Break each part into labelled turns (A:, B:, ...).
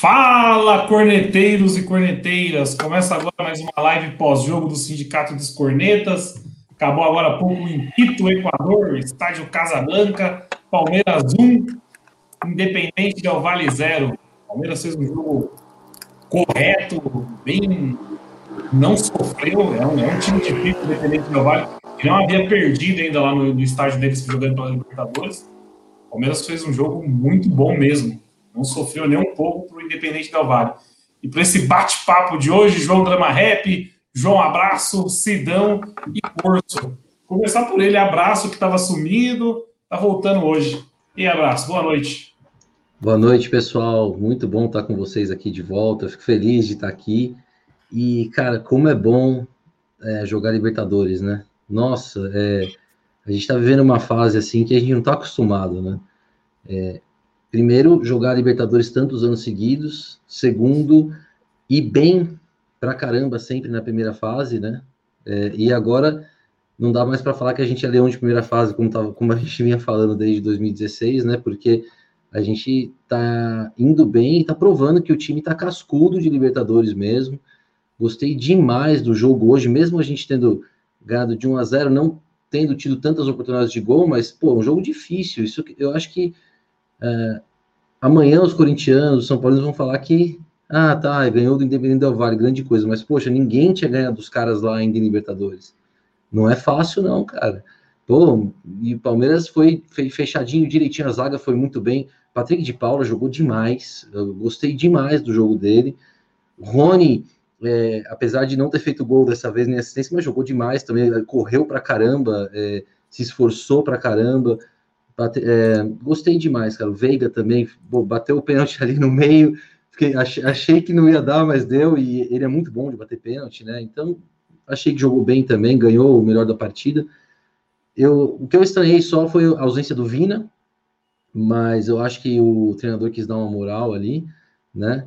A: Fala, corneteiros e corneteiras! Começa agora mais uma live pós-jogo do Sindicato dos Cornetas. Acabou agora há pouco em Quito, Equador, estádio Casablanca, Palmeiras 1, Independente de Vale 0. Palmeiras fez um jogo correto, bem. Não sofreu, é um, é um time difícil, Independente de Vale. que não havia perdido ainda lá no, no estádio deles jogando pela Libertadores. Palmeiras fez um jogo muito bom mesmo. Não sofreu nem um pouco para o Independente Del Vale. E para esse bate-papo de hoje, João Drama Rap, João Abraço, Sidão e Corso. Começar por ele, Abraço, que estava sumido, está voltando hoje. E Abraço, boa noite.
B: Boa noite, pessoal. Muito bom estar com vocês aqui de volta. Eu fico feliz de estar aqui. E, cara, como é bom é, jogar Libertadores, né? Nossa, é, a gente está vivendo uma fase assim que a gente não está acostumado, né? É, primeiro, jogar Libertadores tantos anos seguidos. Segundo, ir bem pra caramba sempre na primeira fase, né? É, e agora não dá mais para falar que a gente é leão de primeira fase, como, tava, como a gente vinha falando desde 2016, né? Porque a gente tá indo bem e tá provando que o time tá cascudo de Libertadores mesmo. Gostei demais do jogo hoje, mesmo a gente tendo ganhado de 1 a 0, não tendo tido tantas oportunidades de gol, mas pô, um jogo difícil. Isso eu acho que é, amanhã os corintianos, os São Paulinos vão falar que ah, tá, ganhou do Independente Del Vale, grande coisa, mas poxa, ninguém tinha ganhado dos caras lá ainda em Libertadores. Não é fácil não, cara. Pô, e o Palmeiras foi fechadinho, direitinho, a zaga foi muito bem. Patrick de Paula jogou demais, eu gostei demais do jogo dele. Rony, é, apesar de não ter feito gol dessa vez nem assistência, mas jogou demais também, correu pra caramba, é, se esforçou pra caramba. Bate, é, gostei demais, cara. O Veiga também pô, bateu o pênalti ali no meio, Fiquei, achei, achei, que não ia dar, mas deu, e ele é muito bom de bater pênalti, né? Então, achei que jogou bem também, ganhou o melhor da partida. Eu, o que eu estranhei só foi a ausência do Vina, mas eu acho que o treinador quis dar uma moral ali, né?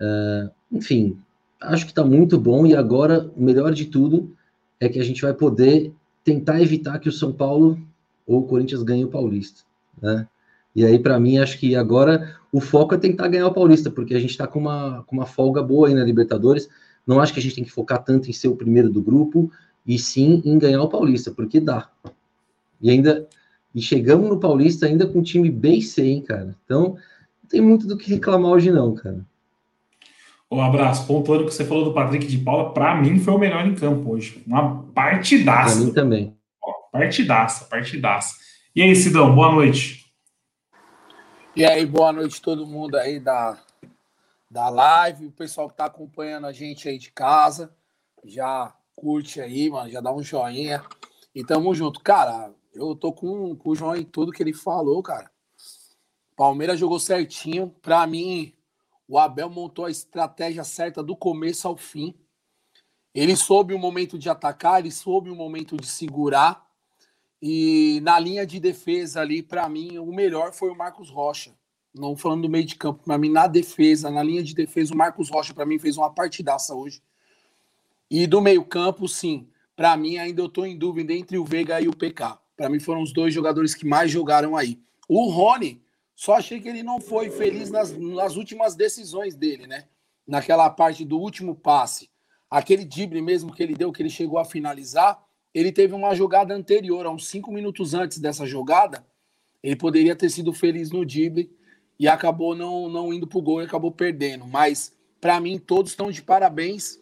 B: Uh, enfim, acho que tá muito bom, e agora, o melhor de tudo é que a gente vai poder tentar evitar que o São Paulo ou o Corinthians ganhe o Paulista, né? E aí, para mim, acho que agora o foco é tentar ganhar o Paulista, porque a gente está com uma, com uma folga boa aí na Libertadores. Não acho que a gente tem que focar tanto em ser o primeiro do grupo, e sim em ganhar o Paulista, porque dá. E ainda e chegamos no Paulista ainda com o time B C, hein, cara. Então, não tem muito do que reclamar hoje, não, cara.
A: Um abraço. Pontuando que você falou do Patrick de Paula, para mim foi o melhor em campo hoje. Uma partidaça.
B: Para mim também.
A: Partidaça, partidaça. E aí, Sidão, boa noite.
C: E aí, boa noite todo mundo aí da, da live, o pessoal que tá acompanhando a gente aí de casa, já curte aí, mano, já dá um joinha. E tamo junto. Cara, eu tô com, com o João em tudo que ele falou, cara. Palmeiras jogou certinho. Pra mim, o Abel montou a estratégia certa do começo ao fim. Ele soube o momento de atacar, ele soube o momento de segurar. E na linha de defesa ali, para mim, o melhor foi o Marcos Rocha. Não falando do meio de campo, para mim, na defesa, na linha de defesa, o Marcos Rocha, para mim, fez uma partidaça hoje. E do meio-campo, sim, para mim, ainda eu tô em dúvida entre o Veiga e o PK. Para mim, foram os dois jogadores que mais jogaram aí. O Rony, só achei que ele não foi feliz nas, nas últimas decisões dele, né? Naquela parte do último passe. Aquele drible mesmo que ele deu, que ele chegou a finalizar ele teve uma jogada anterior, há uns cinco minutos antes dessa jogada, ele poderia ter sido feliz no drible e acabou não, não indo para o gol e acabou perdendo. Mas, para mim, todos estão de parabéns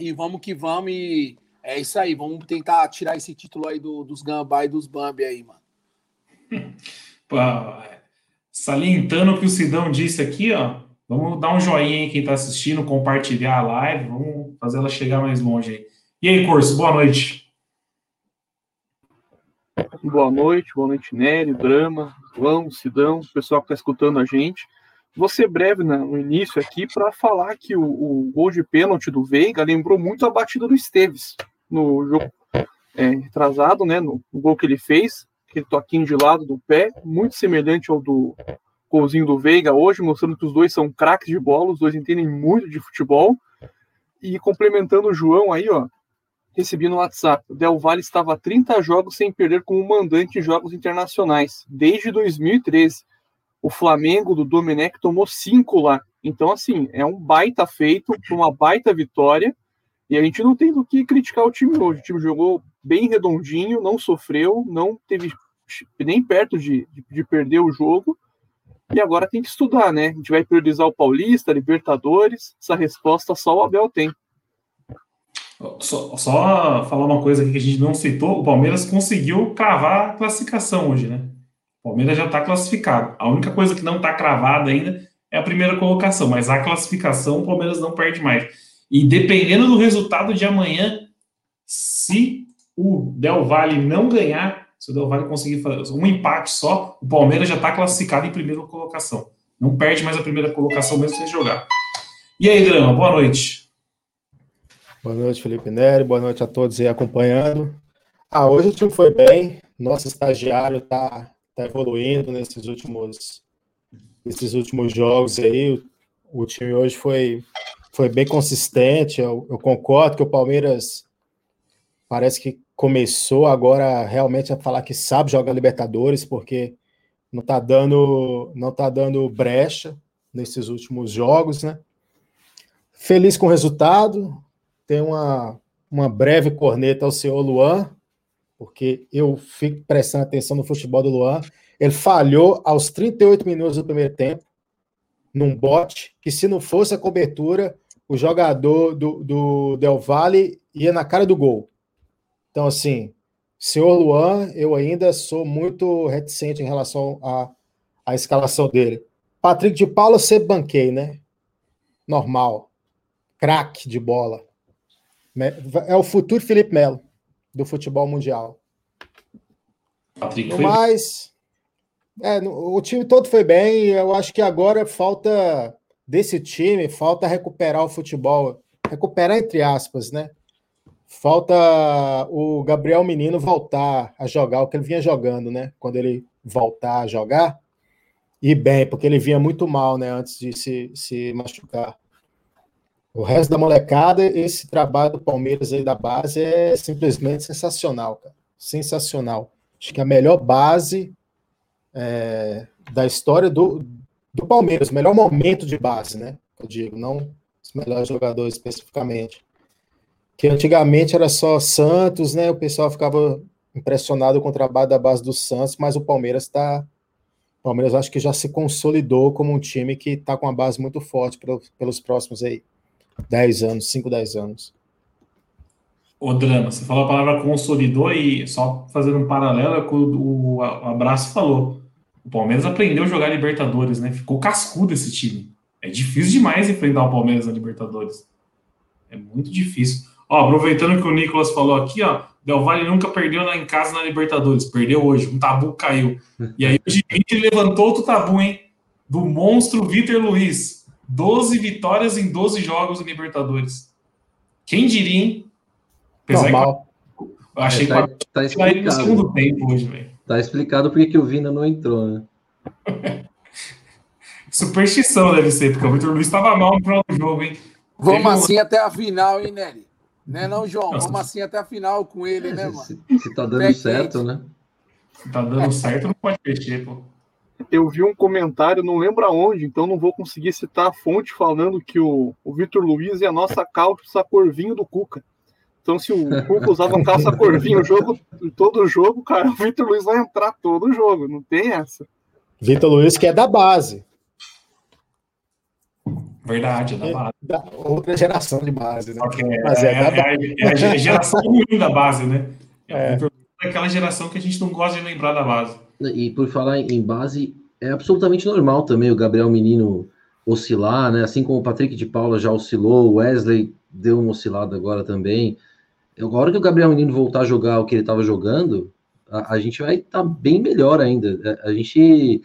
C: e vamos que vamos. E é isso aí, vamos tentar tirar esse título aí do, dos Gambá e dos Bambi aí, mano.
A: salientando o que o Sidão disse aqui, ó. Vamos dar um joinha aí quem está assistindo, compartilhar a live, vamos fazer ela chegar mais longe aí. E aí, Curso, boa noite.
D: Boa noite, boa noite, Nery, Drama, João, Sidão, o pessoal que está escutando a gente. Vou ser breve no início aqui para falar que o, o, gol de pênalti do Veiga lembrou muito a batida do Esteves no jogo é, retrasado, né? No, no, gol que ele fez, aquele toquinho de lado do pé, muito semelhante ao do golzinho do Veiga hoje, mostrando que os dois são craques de bola, os dois entendem muito de futebol. E complementando o João aí, ó, recebi no WhatsApp. O Del Valle estava a 30 jogos sem perder como mandante em jogos internacionais, desde 2013 o Flamengo do Domenech tomou cinco lá. Então, assim, é um baita feito, uma baita vitória. E a gente não tem do que criticar o time hoje. O time jogou bem redondinho, não sofreu, não teve nem perto de, de, de perder o jogo. E agora tem que estudar, né? A gente vai priorizar o Paulista, Libertadores. Essa resposta só o Abel tem.
A: Só, só falar uma coisa aqui que a gente não citou: o Palmeiras conseguiu cravar a classificação hoje, né? O Palmeiras já está classificado. A única coisa que não está cravada ainda é a primeira colocação, mas a classificação o Palmeiras não perde mais. E dependendo do resultado de amanhã, se o Del Valle não ganhar, se o Del Valle conseguir fazer um empate só, o Palmeiras já está classificado em primeira colocação. Não perde mais a primeira colocação mesmo sem jogar. E aí, Grama, boa noite.
E: Boa noite, Felipe Neri. Boa noite a todos aí acompanhando. Ah, hoje o time foi bem. Nosso estagiário está está evoluindo nesses últimos, nesses últimos jogos aí. O, o time hoje foi, foi bem consistente. Eu, eu, concordo que o Palmeiras parece que começou agora realmente a falar que sabe jogar Libertadores, porque não está dando, não tá dando brecha nesses últimos jogos, né? Feliz com o resultado. Tem uma, uma breve corneta ao senhor Luan, porque eu fico prestando atenção no futebol do Luan. Ele falhou aos 38 minutos do primeiro tempo, num bote, que se não fosse a cobertura, o jogador do, do Del Valle ia na cara do gol. Então, assim, senhor Luan, eu ainda sou muito reticente em relação à, à escalação dele. Patrick de Paula sempre banquei, né? Normal. Craque de bola. É o futuro Felipe Melo do futebol mundial. Patrick no mais, é, o time todo foi bem. Eu acho que agora falta desse time, falta recuperar o futebol, recuperar entre aspas, né? Falta o Gabriel Menino voltar a jogar o que ele vinha jogando, né? Quando ele voltar a jogar, e bem, porque ele vinha muito mal, né? Antes de se, se machucar. O resto da molecada, esse trabalho do Palmeiras aí da base é simplesmente sensacional, cara. Sensacional. Acho que a melhor base é, da história do, do Palmeiras, o melhor momento de base, né? Eu digo, não os melhores jogadores especificamente. Que antigamente era só Santos, né? O pessoal ficava impressionado com o trabalho da base do Santos, mas o Palmeiras está. Palmeiras acho que já se consolidou como um time que está com uma base muito forte pelos próximos aí 10 anos, 5, 10 anos.
A: O Drama, você falou a palavra consolidou e só fazendo um paralelo é o que o, o Abraço falou. O Palmeiras aprendeu a jogar Libertadores, né? Ficou cascudo esse time. É difícil demais enfrentar o Palmeiras na Libertadores. É muito difícil. Ó, aproveitando que o Nicolas falou aqui, ó, Del Valle nunca perdeu em casa na Libertadores. Perdeu hoje, um tabu caiu. E aí hoje ele levantou outro tabu, hein? Do monstro Vitor Luiz. 12 vitórias em 12 jogos em Libertadores. Quem diria, hein?
B: Normal. Que eu achei é, tá, que tá explicado. no segundo tempo hoje, velho. Tá explicado porque que o Vina não entrou, né?
A: Superstição deve ser, porque o Vitor Luiz estava mal no próximo jogo, hein?
C: Vamos Teve assim um... até a final, hein, Nery? Né, não, João? Nossa. Vamos assim até a final com ele, né, mano?
B: Se, se tá dando certo, né?
A: Se tá dando certo, não pode mexer, pô
D: eu vi um comentário, não lembro aonde, então não vou conseguir citar a fonte falando que o, o Vitor Luiz é a nossa calça corvinho do Cuca. Então, se o Cuca usava calça corvinho o jogo, todo jogo, cara, o Vitor Luiz vai entrar todo jogo, não tem essa.
E: Vitor Luiz, que é da base.
A: Verdade, é da base. É da
E: outra geração de base, né?
A: É, Mas é, é, base. é, a geração ruim da base, né? É. é aquela geração que a gente não gosta de lembrar da base.
B: E por falar em base, é absolutamente normal também o Gabriel Menino oscilar, né? Assim como o Patrick de Paula já oscilou, o Wesley deu uma oscilada agora também. Agora que o Gabriel Menino voltar a jogar o que ele estava jogando, a, a gente vai estar tá bem melhor ainda. A, é, a, gente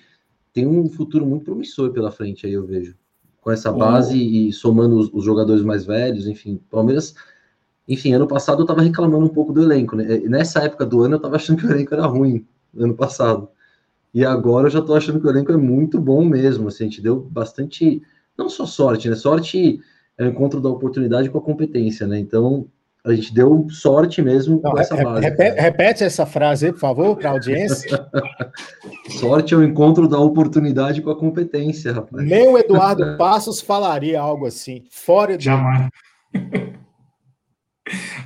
B: tem um futuro muito promissor pela frente aí, eu vejo. Com essa base e somando os, os, jogadores mais velhos, enfim, Palmeiras. Enfim, ano passado eu estava reclamando um pouco do elenco, né? Nessa época do ano eu estava achando que o elenco era ruim, ano passado. E agora eu já estou achando que o elenco é muito bom mesmo. Assim, a gente deu bastante, não só sorte, né? Sorte é o encontro da oportunidade com a competência, né? Então, a gente deu sorte mesmo Não, com essa base.
E: Repete, repete, essa frase aí, por favor, para a audiência.
B: sorte é o encontro da oportunidade com a competência, rapaz.
E: Nem o Eduardo Passos falaria algo assim. Fora
A: de. Jamais.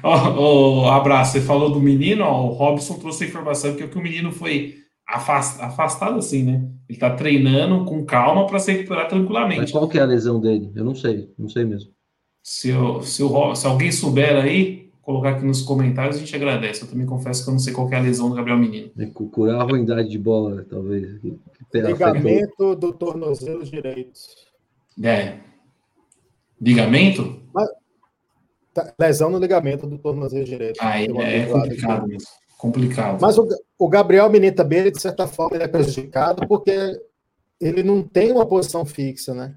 A: Oh, oh, abraço, você falou do menino, ó, o Robson trouxe a informação que, que o menino foi afastado assim, né? Ele tá treinando com calma para se recuperar tranquilamente. Mas
B: qual que é a lesão dele? Eu não sei, não sei mesmo.
A: Se, eu, se, eu, se alguém souber aí, colocar aqui nos comentários, a gente agradece. Eu também confesso que eu não sei qual é a lesão do Gabriel Menino.
B: É curar a ruindade de bola, talvez.
E: Ligamento do tornozelo direito.
A: É. Ligamento?
E: Tá, lesão no ligamento do tornozelo direito.
A: Ah, é, é complicado mesmo. Complicado.
E: Mas o, o Gabriel Menino também, de certa forma, ele é prejudicado porque ele não tem uma posição fixa, né?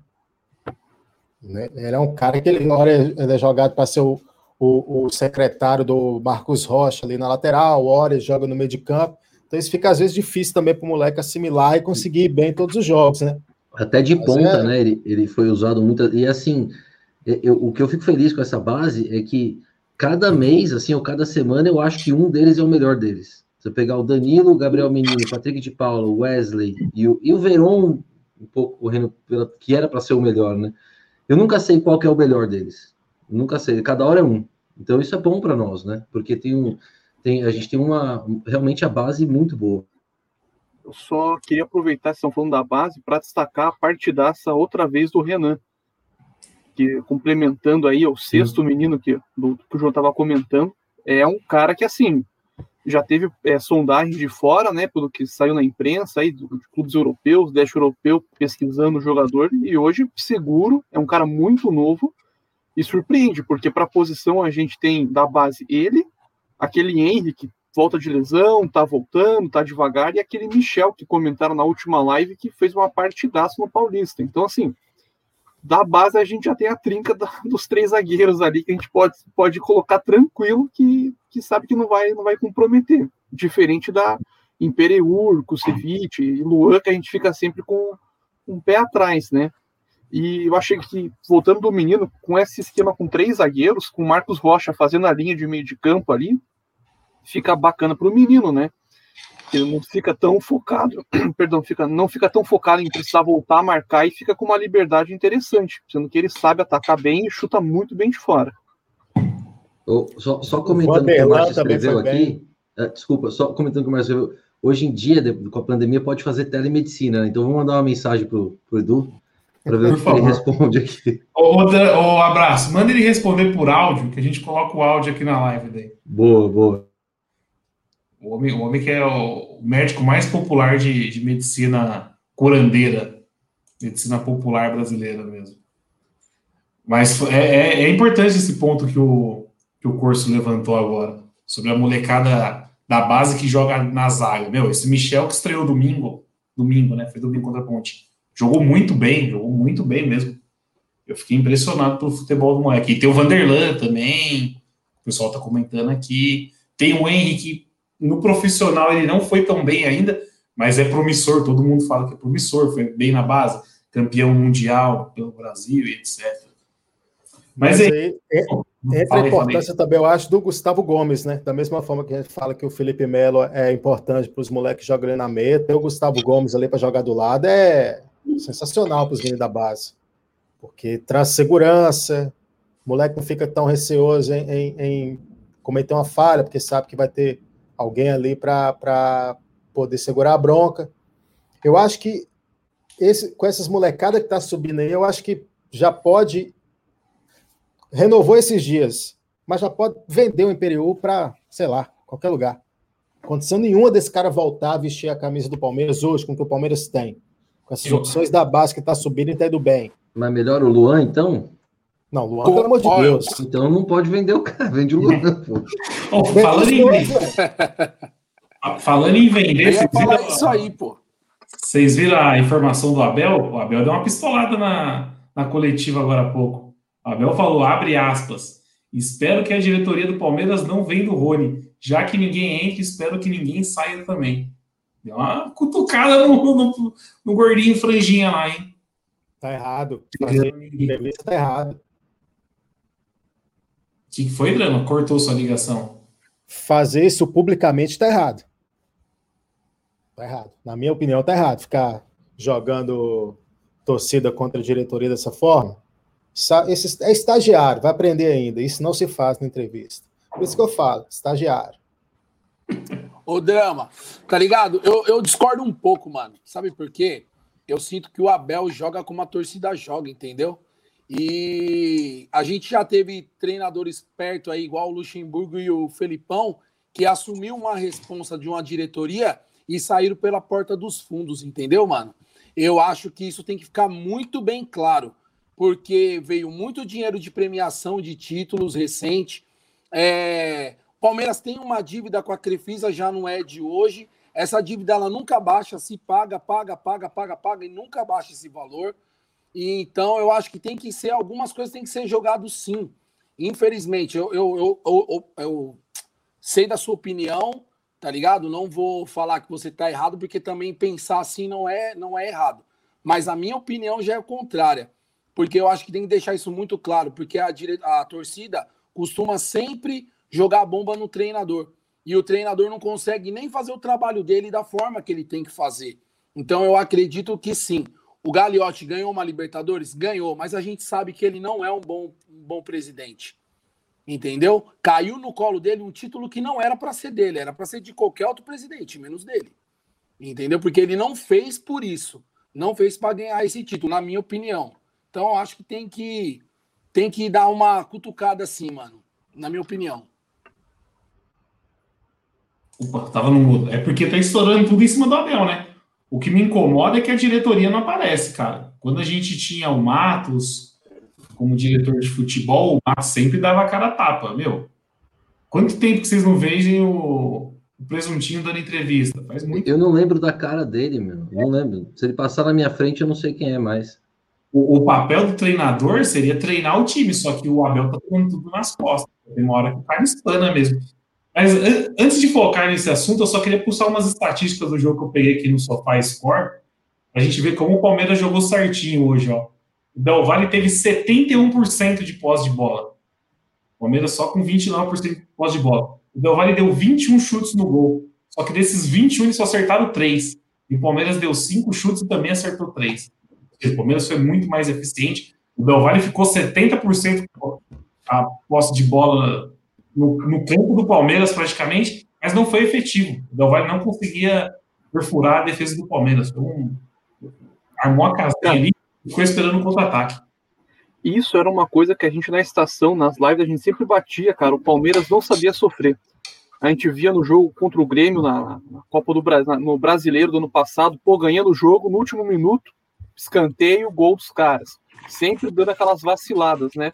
E: Né? Ele é um cara que ele, hora ele é jogado para ser o, o, o, secretário do Marcos Rocha ali na lateral, hora ele joga no meio de campo. Então isso fica às vezes difícil também para o moleque assimilar e conseguir ir bem todos os jogos, né?
B: Até de Mas ponta, é... né? Ele, ele foi usado muito. E assim, eu, o que eu fico feliz com essa base é que cada mês, assim, ou cada semana, eu acho que um deles é o melhor deles. Você pegar o Danilo, o Gabriel Menino, o Patrick de Paula, o Wesley e o, e o Veron, um pouco correndo pela, que era para ser o melhor, né? Eu nunca sei qual é o melhor deles. Nunca sei. Cada hora é um. Então isso é bom para nós, né? Porque tem um, tem, a gente tem uma realmente a base muito boa.
D: Eu só queria aproveitar, estão falando da base, para destacar a partidaça outra vez do Renan. Que complementando aí o sexto Sim. menino que, do, que o João estava comentando, é um cara que assim já teve é, sondagem de fora, né, pelo que saiu na imprensa aí, de clubes europeus, deste europeu, pesquisando o jogador, e hoje, seguro, é um cara muito novo, e surpreende, porque para a posição a gente tem da base ele, aquele Henry que volta de lesão, tá voltando, tá devagar, e aquele Michel que comentaram na última live que fez uma partidaça no Paulista. Então, assim, da base a gente já tem a trinca da, dos três zagueiros ali que a gente pode, pode colocar tranquilo que, que sabe que não vai, não vai comprometer. Diferente da Impereur, Kusevich e Luan, que a gente fica sempre com um pé atrás, né? E eu achei que, voltando do menino, com esse esquema com três zagueiros, com Marcos Rocha fazendo a linha de meio de campo ali, fica bacana para o menino, né? Ele não fica tão focado, perdão, fica, não fica tão focado em precisar voltar a marcar e fica com uma liberdade interessante, sendo que ele sabe atacar bem e chuta muito bem de fora.
B: Oh, só, só comentando o que o Márcio escreveu aqui, é, desculpa, só comentando o que o Márcio escreveu, hoje em dia, com a pandemia, pode fazer telemedicina, né? então vamos mandar uma mensagem para o Edu, para ver o que ele responde aqui.
A: Outra, oh, abraço, manda ele responder por áudio, que a gente coloca o áudio aqui na live daí.
B: Boa, boa.
A: O homem, o homem que é o médico mais popular de, de medicina curandeira, medicina popular brasileira mesmo. Mas é, é, é, importante esse ponto que o, que o curso levantou agora, sobre a molecada da base que joga na zaga. Meu, esse Michel que estreou domingo, domingo, né? Foi domingo contra a Ponte. Jogou muito bem, jogou muito bem mesmo. Eu fiquei impressionado pelo futebol do moleque. E tem o Vanderlan também, o pessoal tá comentando aqui. Tem o Henrique no profissional ele não foi tão bem ainda, mas é promissor, todo mundo fala que é promissor, foi bem na base, campeão mundial pelo Brasil e etc.
E: Mas, mas aí, é, entra a importância também, eu acho, do Gustavo Gomes, né? Da mesma forma que a gente fala que o Felipe Melo é importante para os moleques jogarem na meta, ter o Gustavo Gomes ali para jogar do lado é sensacional para os meninos da base. Porque traz segurança, o moleque não fica tão receoso em, em, em cometer uma falha, porque sabe que vai ter alguém ali para poder segurar a bronca. Eu acho que esse, com essas molecadas que tá subindo aí, eu acho que já pode. Renovou esses dias, mas já pode vender o Imperial para, sei lá, qualquer lugar. Condição nenhuma desse cara voltar a vestir a camisa do Palmeiras hoje, com o que o Palmeiras tem. Com essas opções da base que está subindo e está indo bem.
B: Mas melhor o Luan, então?
E: Não, Luan, pelo amor de Deus.
B: Então não pode vender o cara, vende o Luan, pô.
A: Oh, falando em Falando em vender,
C: vocês viram, isso aí, pô.
A: Vocês viram a informação do Abel? O Abel deu uma pistolada na, na coletiva agora há pouco. O Abel falou, abre aspas, espero que a diretoria do Palmeiras não venda o Rony. Já que ninguém entre, espero que ninguém saia também. Deu uma cutucada no, no, no gordinho franjinha lá, hein?
E: Tá errado. Fazer entrevista tá errado. O
A: que foi, Drama? Cortou sua ligação.
E: Fazer isso publicamente tá errado. Tá errado. Na minha opinião, tá errado. Ficar jogando torcida contra a diretoria dessa forma. Esse é estagiário, vai aprender ainda. Isso não se faz na entrevista. Por isso que eu falo, estagiário.
C: Ô, Drama, tá ligado? Eu, eu discordo um pouco, mano. Sabe por quê? Eu sinto que o Abel joga como a torcida joga, entendeu? E a gente já teve treinadores perto aí, igual o Luxemburgo e o Felipão, que assumiu uma responsa de uma diretoria e saíram pela porta dos fundos, entendeu, mano? Eu acho que isso tem que ficar muito bem claro, porque veio muito dinheiro de premiação de títulos recente. É, Palmeiras tem uma dívida com a Crefisa, já não é de hoje. Essa dívida ela nunca baixa, se paga, paga, paga, paga, paga e nunca baixa esse valor. E então eu acho que tem que ser algumas coisas tem que ser jogado sim. Infelizmente, eu, eu, eu, eu, sei da sua opinião, tá ligado? Não vou falar que você está errado, porque também pensar assim não é, não é errado. Mas a minha opinião já é contrária, porque eu acho que tem que deixar isso muito claro, porque a, a torcida costuma sempre jogar bomba no treinador. E o treinador não consegue nem fazer o trabalho dele da forma que ele tem que fazer. Então eu acredito que sim. O Gagliotti ganhou uma Libertadores? Ganhou, mas a gente sabe que ele não é um bom, um bom presidente. Entendeu? Caiu no colo dele um título que não era para ser dele, era para ser de qualquer outro presidente, menos dele. Entendeu? Porque ele não fez por isso. Não fez para ganhar esse título, na minha opinião. Então eu acho que tem que tem que dar uma cutucada assim, mano, na minha opinião.
A: Opa, tava no mudo. É porque tá estourando tudo em cima do Abel, né? O que me incomoda é que a diretoria não aparece, cara. Quando a gente tinha o Matos como diretor de futebol, o Matos sempre dava a cara a tapa, meu. Quanto tempo que vocês não veem o, o presuntinho dando entrevista? Faz muito.
B: Eu não lembro da cara dele, meu. Não lembro. Se ele passar na minha frente, eu não sei quem é mais.
A: O, o papel do treinador seria treinar o time, só que o Abel tá tomando tudo nas costas. Tem uma hora que o cara espana mesmo. Mas antes de focar nesse assunto, eu só queria puxar umas estatísticas do jogo que eu peguei aqui no Sofá Score, a gente ver como o Palmeiras jogou certinho hoje, ó. O Del Valle teve 71% de posse de bola. O Palmeiras só com 29% de posse de bola. O Del Valle deu 21 chutes no gol. Só que desses 21, eles só acertaram 3. E o Palmeiras deu 5 chutes e também acertou 3. O Palmeiras foi muito mais eficiente. O Del Valle ficou 70% a posse de bola no, no campo do Palmeiras praticamente, mas não foi efetivo. O Del Valle não conseguia perfurar a defesa do Palmeiras. Foi um, armou a casinha ali e ficou esperando o um contra-ataque.
D: Isso era uma coisa que a gente na estação, nas lives, a gente sempre batia, cara. O Palmeiras não sabia sofrer. A gente via no jogo contra o Grêmio, na, na Copa do Brasil, no Brasileiro do ano passado, pô, ganhando o jogo no último minuto, escanteio, gol dos caras. Sempre dando aquelas vaciladas, né?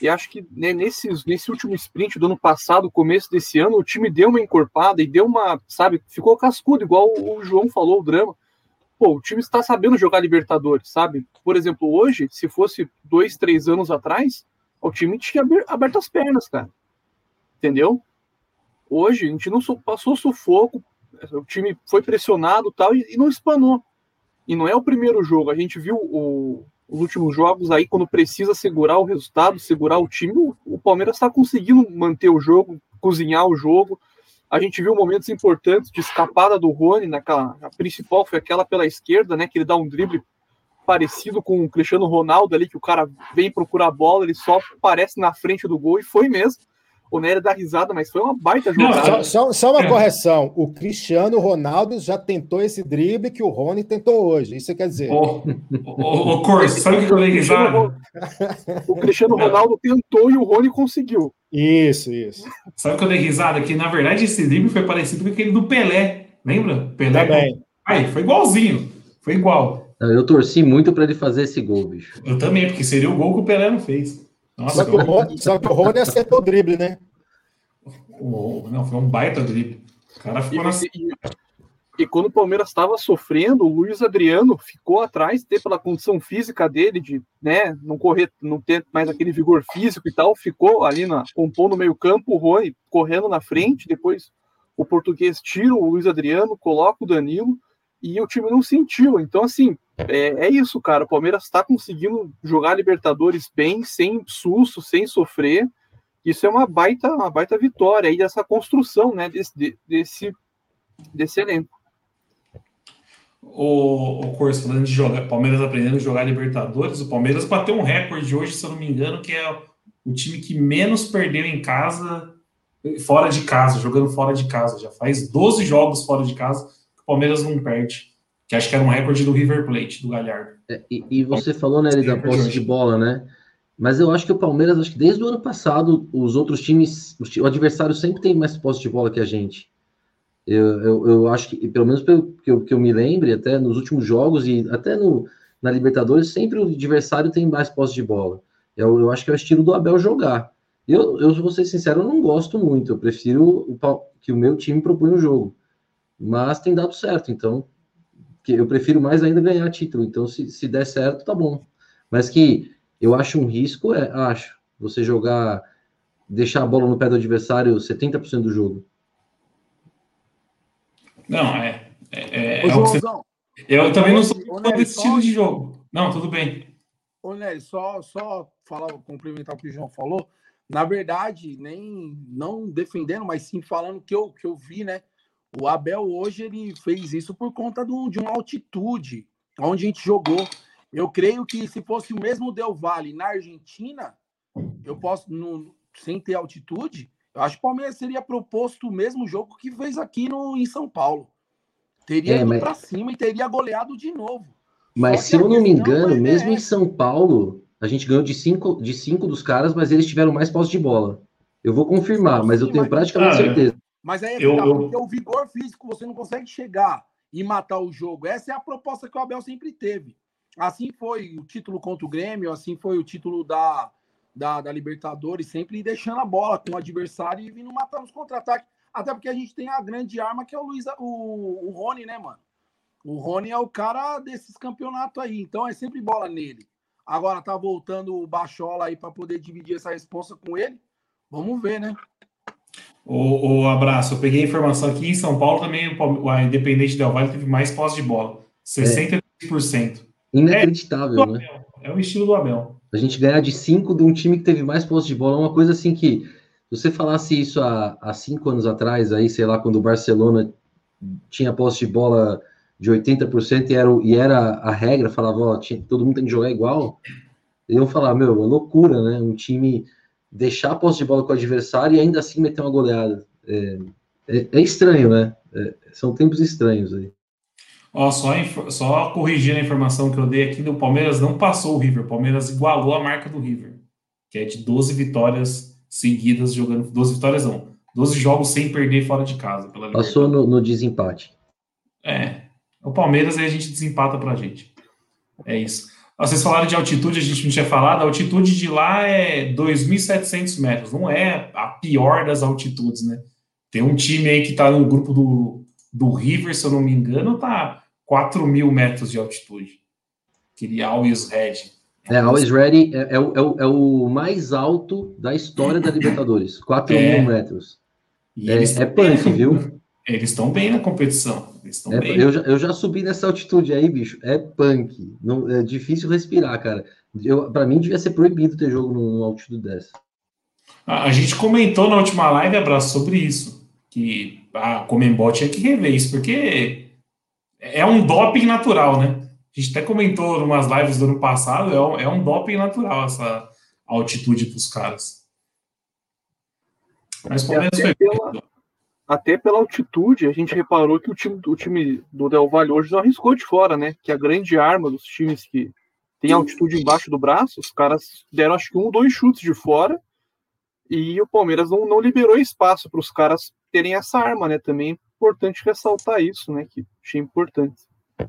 D: E acho que né, nesse, nesse último sprint do ano passado, começo desse ano, o time deu uma encorpada e deu uma, sabe, ficou cascudo, igual o João falou, o drama. Pô, o time está sabendo jogar Libertadores, sabe? Por exemplo, hoje, se fosse dois, três anos atrás, o time tinha aberto as pernas, cara. Entendeu? Hoje, a gente não passou sufoco, o time foi pressionado tal, e, e não espanou. E não é o primeiro jogo, a gente viu o, os últimos jogos aí, quando precisa segurar o resultado, segurar o time, o, Palmeiras está conseguindo manter o jogo, cozinhar o jogo. A gente viu momentos importantes de escapada do Rony, naquela, a principal foi aquela pela esquerda, né, que ele dá um drible parecido com o Cristiano Ronaldo ali, que o cara vem procurar a bola, ele só aparece na frente do gol e foi mesmo o Nery dá risada, mas foi uma baita jogada.
E: Não, só, só, uma é. correção: o Cristiano Ronaldo já tentou esse drible que o Rony tentou hoje. Isso quer dizer.
A: Ô, ô, ô sabe o que eu dei risada?
D: O Cristiano Ronaldo tentou e o Rony conseguiu.
E: Isso, isso.
A: Sabe o que eu dei risada? Que na verdade esse drible foi parecido com aquele do Pelé. Lembra? Pelé.
E: Também.
A: Aí, foi igualzinho. Foi igual.
B: Eu torci muito para ele fazer esse gol, bicho.
A: Eu também, porque seria o gol que o Pelé não fez.
E: Nossa, só, que o Rony, só que o Rony acertou o drible, né?
A: Oh, não, foi um baita drible.
D: O cara ficou e, você, e, e, quando o Palmeiras estava sofrendo, o Luiz Adriano ficou atrás, ter pela condição física dele, de né, não correr, não ter mais aquele vigor físico e tal, ficou ali na, compondo no meio-campo, o Rony correndo na frente, depois o português tira o Luiz Adriano, coloca o Danilo e o time não sentiu. Então, assim, é, é isso, cara. O Palmeiras está conseguindo jogar Libertadores bem, sem susto, sem sofrer. Isso é uma baita, uma baita vitória aí dessa construção, né, desse, desse, desse elenco.
A: O, o Corso, falando de jogar, Palmeiras aprendendo a jogar Libertadores, o Palmeiras bateu um recorde hoje, se eu não me engano, que é o time que menos perdeu em casa, fora de casa, jogando fora de casa. Já faz 12 jogos fora de casa o Palmeiras não perde. Que acho que era um recorde do River Plate, do Galhardo.
B: É, e, e, você falou, né, da posse de bola, né? Mas eu acho que o Palmeiras, acho que desde o ano passado, os outros times, o adversário sempre tem mais posse de bola que a gente. Eu, eu, eu acho que, pelo menos pelo que eu, que eu me lembre, até nos últimos jogos e até no, na Libertadores, sempre o adversário tem mais posse de bola. Eu, eu acho que é o estilo do Abel jogar. Eu, eu vou ser sincero, eu não gosto muito. Eu prefiro o, que o meu time proponha o jogo. Mas tem dado certo, então eu prefiro mais ainda ganhar título. Então, se, se der certo, tá bom. Mas que eu acho um risco, é, acho. Você jogar, deixar a bola no pé do adversário 70% do jogo.
A: Não, é. é, é, é você... Eu também não sou ô, desse só... estilo de jogo. Não, tudo bem.
C: Ô, Nery, só, só falar, complementar o que o João falou. Na verdade, nem não defendendo, mas sim falando que eu, que eu vi, né? O Abel hoje ele fez isso por conta do, de uma altitude onde a gente jogou. Eu creio que se fosse o mesmo Del Valle na Argentina, eu posso, no, sem ter altitude, eu acho que o Palmeiras seria proposto o mesmo jogo que fez aqui no, em São Paulo. Teria é, ido mas... para cima e teria goleado de novo.
B: Mas se eu não me engano, é... mesmo em São Paulo, a gente ganhou de cinco, de cinco dos caras, mas eles tiveram mais posse de bola. Eu vou confirmar, mas eu tenho mas... praticamente ah, certeza.
C: Mas aí é eu, eu... porque o vigor físico você não consegue chegar e matar o jogo. Essa é a proposta que o Abel sempre teve. Assim foi o título contra o Grêmio, assim foi o título da, da, da Libertadores, sempre deixando a bola com o adversário e vindo matar nos contra-ataques. Até porque a gente tem a grande arma que é o Luiz, o, o Rony, né, mano? O Rony é o cara desses campeonatos aí, então é sempre bola nele. Agora tá voltando o Bachola aí para poder dividir essa resposta com ele. Vamos ver, né?
A: O, o abraço, eu peguei a informação aqui em São Paulo também, a Independente Del Valle teve mais posse de bola, 63%. É.
B: Inacreditável, é, né?
A: É o estilo do Abel.
B: A gente ganhar de cinco de um time que teve mais posse de bola é uma coisa assim que, se você falasse isso há, há cinco anos atrás, aí, sei lá, quando o Barcelona tinha posse de bola de 80% e era, e era a regra, falava, ó, todo mundo tem que jogar igual, iam falar, meu, é loucura, né? Um time deixar a posse de bola com o adversário e ainda assim meter uma goleada. É, é, é estranho, né? É, são tempos estranhos aí.
A: Ó, só, só corrigindo a informação que eu dei aqui, o Palmeiras não passou o River, o Palmeiras igualou a marca do River, que é de 12 vitórias seguidas jogando, 12 vitórias não, 12 jogos sem perder fora de casa.
B: Passou no, no, desempate.
A: É, o Palmeiras aí a gente desempata pra gente. É isso. Vocês falaram de altitude, a gente não tinha falado, a altitude de lá é 2.700 metros, não é a pior das altitudes, né? Tem um time aí que tá no grupo do, do River, se eu não me engano, tá 4 mil metros de altitude. Aquele Always Ready.
B: É, Always Ready é, é, o, é, o, é o mais alto da história da Libertadores. 4 é. mil metros.
A: E é, é punk, viu? Eles estão bem na competição.
B: É, bem. Eu, já, eu já subi nessa altitude aí, bicho. É punk. Não, é difícil respirar, cara. Para mim, devia ser proibido ter jogo numa altitude dessa.
A: A, a gente comentou na última live, Abraço, sobre isso. Que a Comembol tinha que rever isso, porque é um doping natural, né? A gente até comentou em umas lives do ano passado, é um, é um doping natural essa altitude para os caras.
D: Mas pelo menos foi pela, até pela altitude, a gente reparou que o time, o time do Del Valle hoje não arriscou de fora, né? Que a grande arma dos times que tem altitude embaixo do braço, os caras deram acho que um ou dois chutes de fora e o Palmeiras não, não liberou espaço para os caras terem essa arma, né? Também importante ressaltar isso, né? Que achei importante.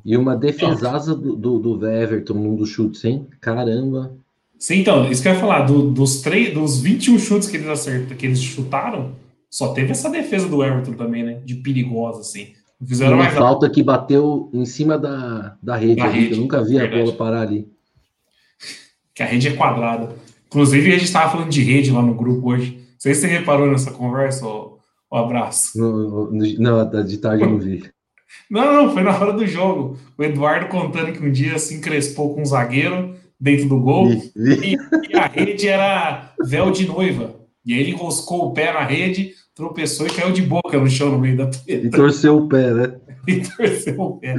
B: E uma defesaça do, do, do Everton num dos chutes, hein? Caramba.
A: Sim, então, isso que eu ia falar, do, dos, três, dos 21 chutes que eles acertam, que eles chutaram, Só teve essa defesa do Everton também, né? De perigosa, assim. Fizeram
B: Uma
A: mais
B: falta que bateu em cima da, da rede,
A: Da
B: ali,
A: rede,
B: eu nunca vi
A: verdade.
B: a bola parar ali.
A: que a rede é quadrada. Inclusive, a gente estava falando de rede lá no grupo hoje. Não sei se você reparou nessa conversa, ô abraço.
B: No, não, de tarde eu não vi.
A: Não, não, foi na hora do jogo. O Eduardo contando que um dia se encrespou com um zagueiro dentro do gol e, e a rede era véu de noiva. E aí ele enroscou o pé na rede, tropeçou e caiu de boca no chão no meio da
B: E
A: treta
B: torceu o pé, né?
A: e torceu o pé.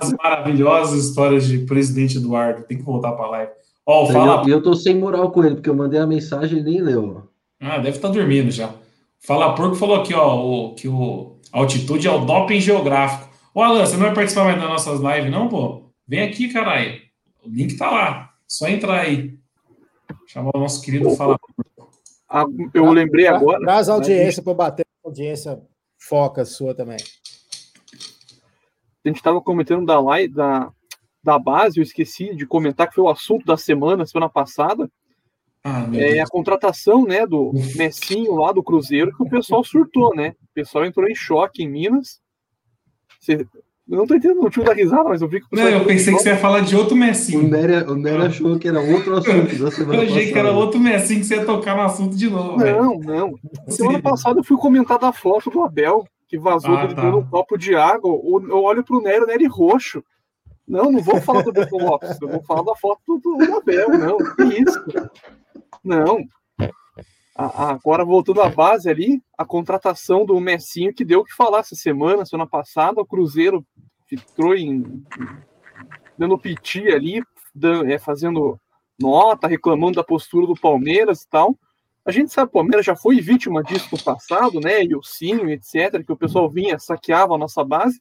A: As maravilhosas histórias de presidente Eduardo. Tem que voltar para a live. Ó,
B: E
A: fala
B: eu, e eu tô sem moral com ele, porque eu mandei a mensagem e nem leu.
A: Ah, deve estar dormindo já. Fala Porco falou aqui, ó, o- que o a altitude é o doping geográfico. Ô, Alan, você não vai participar mais das nossas lives, não, pô? Vem aqui, caralho. O link tá lá. Só entrar aí. Chamar o nosso querido Fala Porco.
D: Ah, eu lembrei agora.
E: Traz a audiência para bater a audiência foca sua também.
D: a gente estava comentando da live da, da base, eu esqueci de comentar que foi o assunto da semana, semana passada,
A: Ah,
D: é
A: Deus.
D: a contratação, né, do Messinho lá do Cruzeiro, que o pessoal surtou, né? O pessoal entrou em choque em Minas. Você- eu não tô entendendo o motivo da risada, mas eu vi que o
A: Não, eu pensei que você ia falar de outro
B: O. Nery, o Nery achou que era outro assunto da semana
A: Eu achei que era
B: passada.
A: outro Messinho que você ia tocar no assunto de novo, velho.
D: Não, não. Semana passada eu fui comentar da foto do Abel, que vazou
A: Ah,
D: dele
A: tá.
D: dando um copo de água. o- Eu olho pro Nery, o Nery roxo. Não, não vou falar do Beto Lopes, eu vou falar da foto do, do Abel, não. Que isso? Não. Agora, voltando à base ali, a contratação do Messinho, que deu o que falar essa semana, semana passada, o Cruzeiro entrou em. dando piti ali, dan- é, fazendo nota, reclamando da postura do Palmeiras e tal. A gente sabe que o Palmeiras já foi vítima disso no passado, né? E o Sim, etc., que o pessoal vinha, saqueava a nossa base.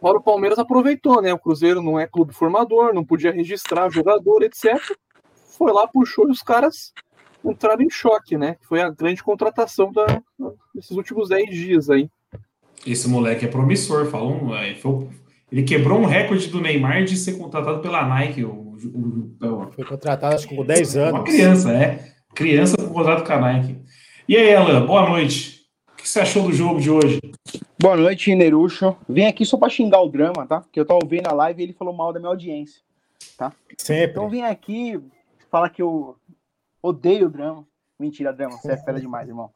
D: Agora o Palmeiras aproveitou, né? O Cruzeiro não é clube formador, não podia registrar jogador, etc. Foi lá, puxou e os caras entraram em choque, né? Foi a grande contratação da, desses últimos 10 dias aí.
A: Esse moleque é promissor, falou. um- é, ele quebrou um recorde do Neymar de ser contratado pela Nike. O, o- o-
E: Foi contratado acho que com 10
A: Uma
E: anos.
A: criança, é. Criança com contrato com a Nike. E aí, Alan, boa noite. O que você achou do jogo de hoje?
F: Boa noite, Nerucho. Vim aqui só pra xingar o drama, tá? Porque eu tava ouvindo a live e ele falou mal da minha audiência.
E: Sempre.
F: Então vim aqui falar que eu odeio o drama. Mentira, drama, você é fera demais, irmão.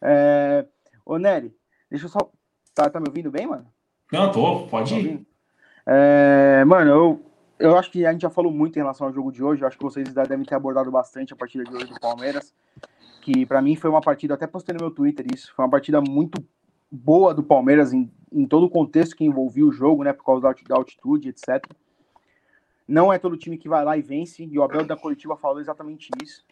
F: É... Ô, Nery, deixa eu só. Tá, tá me ouvindo bem, mano?
A: Não, tô, pode
F: Tá
A: ir.
F: É, Mano, eu, eu acho que a gente já falou muito em relação ao jogo de hoje. Eu acho que vocês já devem ter abordado bastante a partida de hoje do Palmeiras. Que pra mim foi uma partida, até postei no meu Twitter isso, foi uma partida muito boa do Palmeiras em, em todo o contexto que envolvia o jogo, né? Por causa da da altitude, etc. Não é todo time que vai lá e vence, e o Abel da coletiva falou exatamente isso.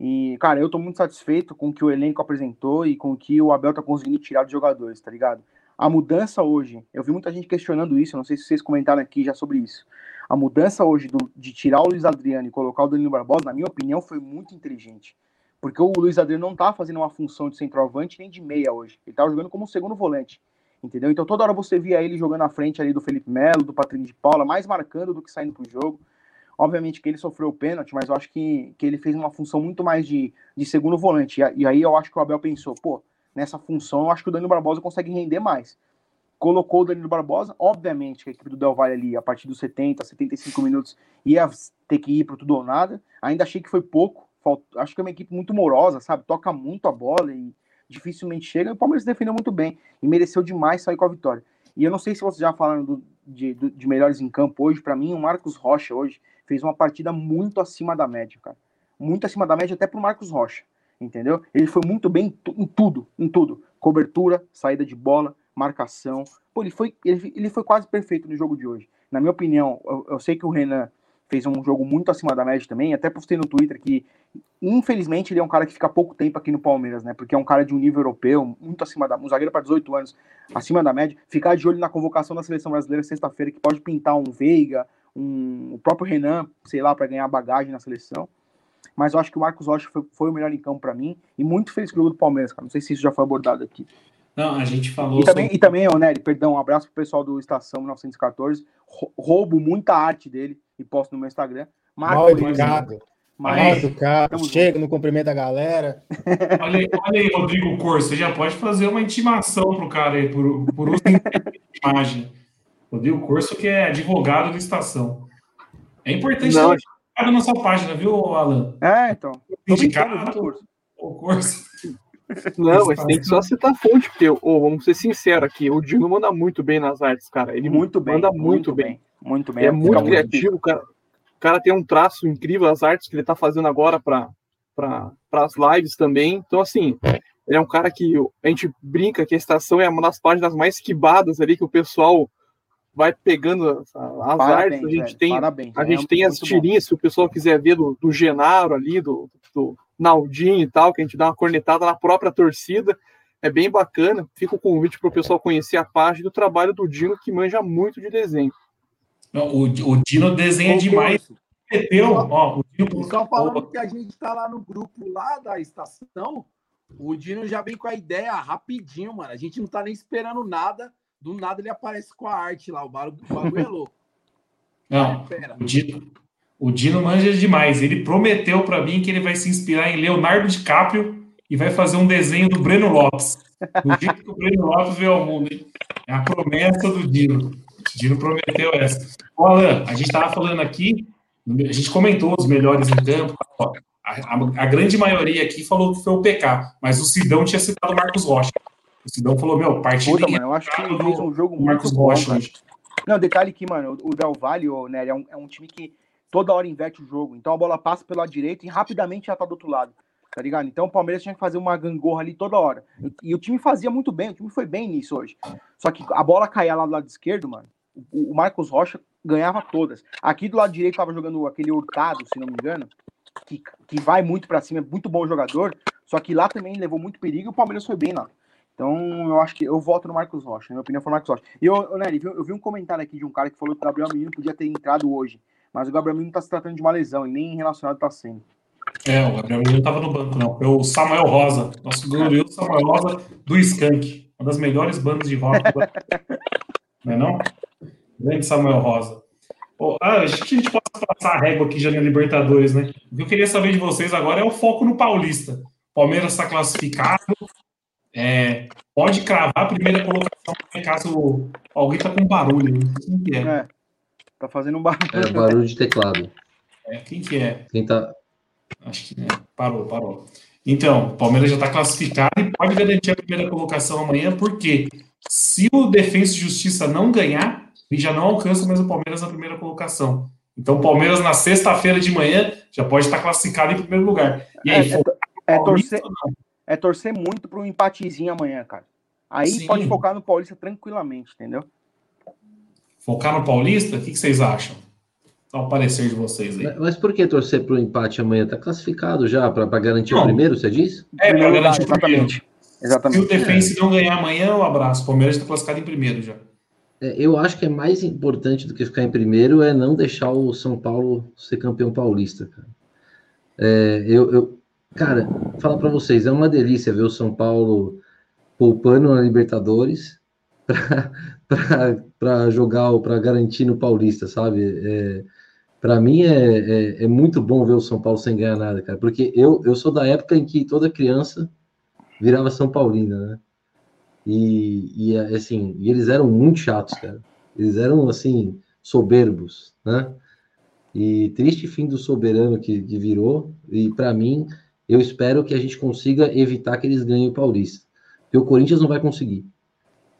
F: E, cara, eu tô muito satisfeito com o que o elenco apresentou e com o que o Abel tá conseguindo tirar dos jogadores, tá ligado? A mudança hoje, eu vi muita gente questionando isso, não sei se vocês comentaram aqui já sobre isso. A mudança hoje do- de tirar o Luiz Adriano e colocar o Danilo Barbosa, na minha opinião, foi muito inteligente. Porque o Luiz Adriano não tá fazendo uma função de centroavante nem de meia hoje. Ele tava jogando como segundo volante. Entendeu? Então toda hora você via ele jogando à frente ali do Felipe Melo, do Patrício de Paula, mais marcando do que saindo pro jogo. Obviamente que ele sofreu o pênalti, mas eu acho que, que ele fez uma função muito mais de, de segundo volante. E, e aí eu acho que o Abel pensou, pô, nessa função eu acho que o Danilo Barbosa consegue render mais. Colocou o Danilo Barbosa, obviamente que a equipe do Del Valle ali, a partir dos 70, 75 minutos, ia ter que ir pro tudo ou nada. Ainda achei que foi pouco. falt- Acho que é uma equipe muito morosa, sabe? Toca muito a bola e dificilmente chega. O Palmeiras defendeu muito bem e mereceu demais sair com a vitória. E eu não sei se vocês já falaram do- de, de melhores em campo hoje. Para mim, o Marcos Rocha hoje fez uma partida muito acima da média, cara. Muito acima da média até pro Marcos Rocha, entendeu? Ele foi muito bem em, tu- em tudo, em tudo. Cobertura, saída de bola, marcação. Pô, ele foi, ele, ele foi quase perfeito no jogo de hoje. Na minha opinião, eu, eu sei que o Renan fez um jogo muito acima da média também. Até postei no Twitter que, infelizmente, ele é um cara que fica pouco tempo aqui no Palmeiras, né? Porque é um cara de um nível europeu, muito acima da. Um zagueiro para 18 anos, acima da média. Ficar de olho na convocação da seleção brasileira sexta-feira, que pode pintar um Veiga, um, o próprio Renan, sei lá, para ganhar bagagem na seleção. Mas eu acho que o Marcos Rocha foi, foi o melhor em campo para mim. E muito feliz com o jogo do Palmeiras, cara. Não sei se isso já foi abordado aqui.
A: Não, a gente falou
F: E também,
A: sobre-
F: e também, ô Nery, perdão, um abraço pro pessoal do Estação 1914. Rou- Roubo muita arte dele e posto no meu Instagram. Marca
E: Mal
F: ele,
E: ligado. Mas, do cara, chega, não cumprimenta a galera.
A: Olha aí, olha aí, Rodrigo Corso, você já pode fazer uma intimação pro cara aí, por, por uso de imagem. Rodrigo Corso, que é advogado da estação. É importante
D: Não.
A: ter na sua página, viu, Alan?
F: É, então.
A: Sindicato,
F: curso?
A: o Corso.
D: Não, mas tem que só citar a fonte, porque, ô, vamos ser sinceros aqui, o Dino manda muito bem nas artes, cara. Ele
F: Muito bem.
D: manda muito, bem.
F: Muito bem.
D: É muito criativo, o cara, o cara tem um traço incrível, as artes que ele tá fazendo agora para para as lives também. Então, assim, ele é um cara que a gente brinca que a estação é uma das páginas mais quibadas ali, que o pessoal vai pegando as,
F: Parabéns,
D: artes. A gente
F: velho,
D: tem,
F: parabéns.
D: a
F: É
D: gente tem as
F: muito bom.
D: tirinhas, se o pessoal quiser ver do, do Genaro ali, do, do Naldinho e tal, que a gente dá uma cornetada na própria torcida. É bem bacana. Fica o convite para o pessoal conhecer a página do trabalho do Dino, que manja muito de desenho.
A: Não, o, o Dino desenha demais. Meteu, ó, o Dino,
G: Só falando que a gente tá lá no grupo lá da estação, o Dino já vem com a ideia rapidinho, mano. A gente não tá nem esperando nada. Do nada ele aparece com a arte lá. O bagulho, o bagulho é louco.
A: Não,
G: Pera.
A: o Dino, o Dino manja demais. Ele prometeu para mim que ele vai se inspirar em Leonardo DiCaprio e vai fazer um desenho do Breno Lopes. Do jeito que o Breno Lopes veio ao mundo. Hein? É a promessa do Dino. O Dino prometeu essa. Ó, Alan, a gente estava falando aqui, a gente comentou os melhores em campo. A, a- a grande maioria aqui falou que foi o PK, mas o Sidão tinha citado o Marcos Rocha. O Sidão falou, meu, partida
F: Puta, mano, eu acho que ele fez um jogo
A: Marcos
F: bom,
A: Rocha
F: cara.
A: hoje.
F: Não, detalhe que, mano, o Del Valle, ô, né, é um, é um time que toda hora inverte o jogo. Então a bola passa pelo lado direito e rapidamente já tá do outro lado. Tá ligado? Então o Palmeiras tinha que fazer uma gangorra ali toda hora. E, e o time fazia muito bem, o time foi bem nisso hoje. Só que a bola caía lá do lado esquerdo, mano. O, o Marcos Rocha ganhava todas. Aqui do lado direito tava jogando aquele Hurtado, se não me engano, que, que vai muito pra cima, é muito bom jogador. Só que lá também levou muito perigo e o Palmeiras foi bem lá. Então, eu acho que eu voto no Marcos Rocha. Minha opinião foi o Marcos Rocha. E eu, Nery, eu vi um comentário aqui de um cara que falou que o Gabriel Menino podia ter entrado hoje. Mas o Gabriel Menino tá se tratando de uma lesão e nem relacionado tá sendo.
A: É, o Gabriel Menino estava no banco, não. Foi o Samuel Rosa, nosso glorioso Samuel Rosa do Skank, uma das melhores bandas de rock. não é não? Grande Samuel Rosa. Pô, ah, acho que a gente pode passar a régua aqui já na Libertadores, né? O que eu queria saber de vocês agora é o foco no Paulista. Palmeiras está classificado. É, pode cravar a primeira colocação, né, caso alguém tá com barulho. Não sei Quem que é?
F: É. Tá fazendo um barulho.
B: É barulho de teclado.
A: É, Quem que é?
B: Quem tá.
A: Acho que né? parou, parou. Então, o Palmeiras já está classificado e pode garantir a primeira colocação amanhã, porque se o Defensa e Justiça não ganhar, ele já não alcança mais o Palmeiras na primeira colocação. Então, o Palmeiras na sexta-feira de manhã já pode estar classificado em primeiro lugar. E aí,
F: É, É
A: Paulista
F: torcer,
A: ou não?
F: É torcer muito para um empatezinho amanhã, cara. Aí
A: Sim.
F: pode focar no Paulista tranquilamente, entendeu?
A: Focar no Paulista? O que que vocês acham? Dá o parecer de vocês aí.
B: Mas por que torcer pro empate amanhã? Tá classificado já para garantir
A: Não.
B: o primeiro, você diz?
A: É, para garantir
F: lugar,
A: o primeiro.
F: exatamente.
A: Se o
F: Exatamente.
A: Defensa não ganhar amanhã, um abraço. O Palmeiras está classificado em primeiro já.
B: É, eu acho que é mais importante do que ficar em primeiro é não deixar o São Paulo ser campeão paulista, cara. É, eu, eu- cara, falar para vocês, é uma delícia ver o São Paulo poupando na Libertadores para jogar, para garantir no Paulista, sabe? É, para mim é, é, é muito bom ver o São Paulo sem ganhar nada, cara, porque eu, eu sou da época em que toda criança virava São Paulina, né? E, e assim, e eles eram muito chatos, cara. Eles eram assim soberbos, né? E triste fim do soberano que, que virou. E para mim, eu espero que a gente consiga evitar que eles ganhem o Paulista, porque o Corinthians não vai conseguir.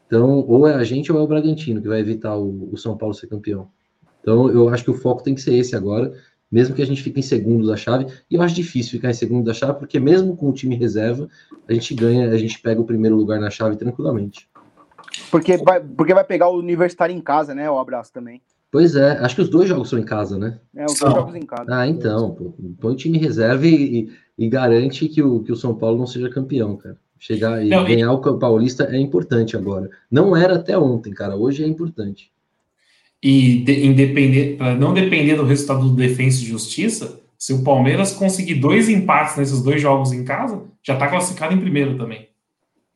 B: Então, ou é a gente ou é o Bragantino que vai evitar o, o São Paulo ser campeão. Então, eu acho que o foco tem que ser esse agora, mesmo que a gente fique em segundo da chave. E eu acho difícil ficar em segundo da chave, porque mesmo com o time reserva, a gente ganha, a gente pega o primeiro lugar na chave tranquilamente.
F: Porque vai, porque vai pegar o Universitário em casa, né? O abraço também.
B: Pois é, acho que os dois jogos são em casa, né?
F: É, os dois jogos em casa.
B: Ah, então, pô, põe o time reserva e, e- e garante que o, que o São Paulo não seja campeão, cara. Chegar e
A: Não, e-
B: ganhar o Paulista é importante agora. Não era até ontem, cara. Hoje é importante.
A: E de, independer, para não depender do resultado do Defensa e Justiça, se o Palmeiras conseguir dois empates nesses dois jogos em casa, já está classificado em primeiro também.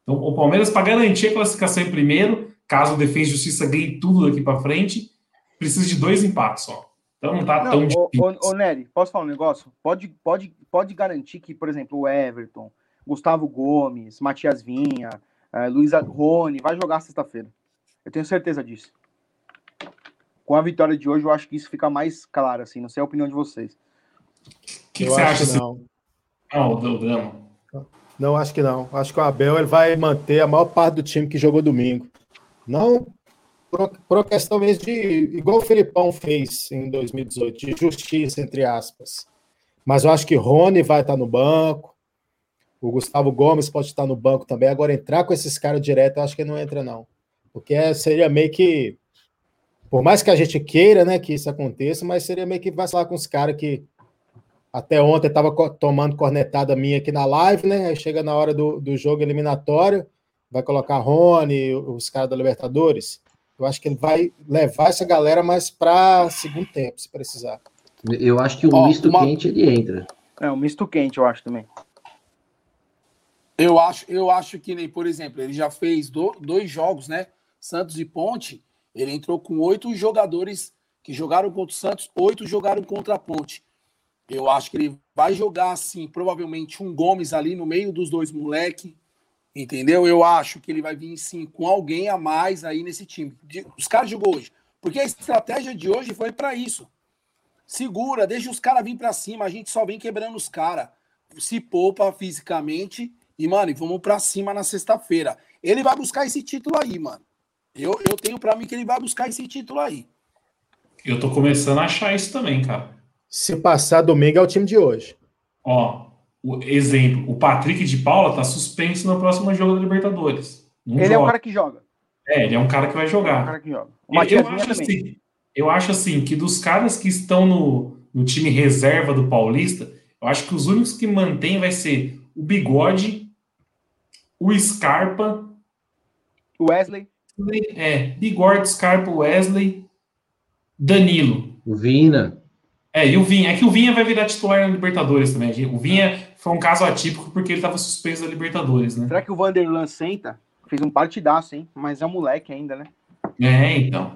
A: Então, o Palmeiras, para garantir a classificação em primeiro, caso o Defensa e Justiça ganhe tudo daqui para frente, precisa de dois empates só. Então não tá
F: Não,
A: tão difícil.
F: ô, ô, Nery, posso falar um negócio? Pode, pode, pode garantir que, por exemplo, o Everton, Gustavo Gomes, Matias Vinha, eh, Luiz Rony vai jogar sexta-feira. Eu tenho certeza disso. Com a vitória de hoje, eu acho que isso fica mais claro, assim. Não sei a opinião de vocês.
A: O que, que você acha?
E: que
A: assim?
E: não.
A: Não, o o Drama.
E: Não, acho que não. Acho que o Abel ele vai manter a maior parte do time que jogou domingo. Não por, por uma questão mesmo de. igual o Felipão fez em 2018, de justiça, entre aspas. Mas eu acho que Rony vai estar no banco. O Gustavo Gomes pode estar no banco também. Agora, entrar com esses caras direto, eu acho que não entra, não. Porque seria meio que. Por mais que a gente queira né, que isso aconteça, mas seria meio que vacilar com os caras que até ontem estava tomando cornetada minha aqui na live, né? Aí chega na hora do, do jogo eliminatório, vai colocar Rony, os caras da Libertadores. Eu acho que ele vai levar essa galera mais para segundo tempo, se precisar.
B: Eu acho que o
C: Ó,
B: misto
C: uma-
B: quente ele entra.
F: É, um misto quente, eu acho também.
C: Eu acho, eu acho que nem, por exemplo, ele já fez do- dois jogos, né? Santos e Ponte. Ele entrou com oito jogadores que jogaram contra o Santos, oito jogaram contra a Ponte. Eu acho que ele vai jogar assim, provavelmente um Gomes ali no meio dos dois moleque, entendeu? Eu acho que ele vai vir sim com alguém a mais aí nesse time. De- Os caras jogou hoje, porque a estratégia de hoje foi para isso. Segura, deixa os caras vir para cima, a gente só vem quebrando os caras. Se poupa fisicamente e, mano, e vamos pra cima na sexta-feira. Ele vai buscar esse título aí, mano. Eu, eu tenho pra mim que ele vai buscar esse título aí.
A: Eu tô começando a achar isso também, cara.
E: Se passar domingo é o time de hoje.
A: Ó, o exemplo, o Patrick de Paula tá suspenso no próximo jogo da Libertadores. Não
F: Ele é um
A: joga.
F: cara que joga.
A: É, ele é um cara que vai
F: É um
A: jogar.
F: cara que joga.
A: Eu, acho assim, eu acho assim que dos caras que estão no, no time reserva do Paulista, eu acho que os únicos que mantém vai ser o Bigode, o Scarpa,
F: O Wesley.
A: é, Bigode, Scarpa, Wesley, Danilo.
B: O Vina,
A: É, e o Vinha. É que o Vinha vai virar titular na Libertadores também. O Vinha foi um caso atípico porque ele estava suspenso da Libertadores, né?
F: Será que o Vanderlan senta? Fez um partidaço, hein? Mas é um moleque ainda, né?
A: É, então.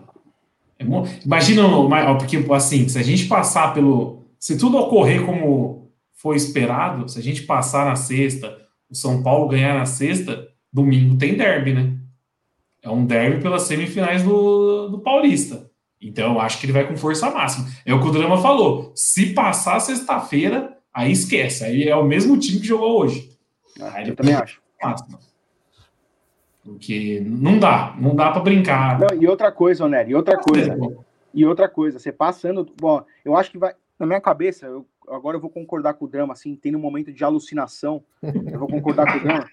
A: É Imagina, porque assim, se a gente passar pelo. Se tudo ocorrer como foi esperado, se a gente passar na sexta, o São Paulo ganhar na sexta, domingo tem derby, né? É um derby pelas semifinais do, do Paulista. Então eu acho que ele vai com força máxima. É o que o Drama falou. Se passar sexta-feira, aí esquece. Aí é o mesmo time que jogou hoje. Ele
F: Eu também acho.
A: máxima. Porque não dá, não dá para brincar.
F: Não, e outra coisa, Onério, e outra coisa. E outra coisa, você passando. Bom, eu acho que vai. Na minha cabeça, eu, agora eu vou concordar com o drama, assim, tem um momento de alucinação. Eu vou concordar com o drama.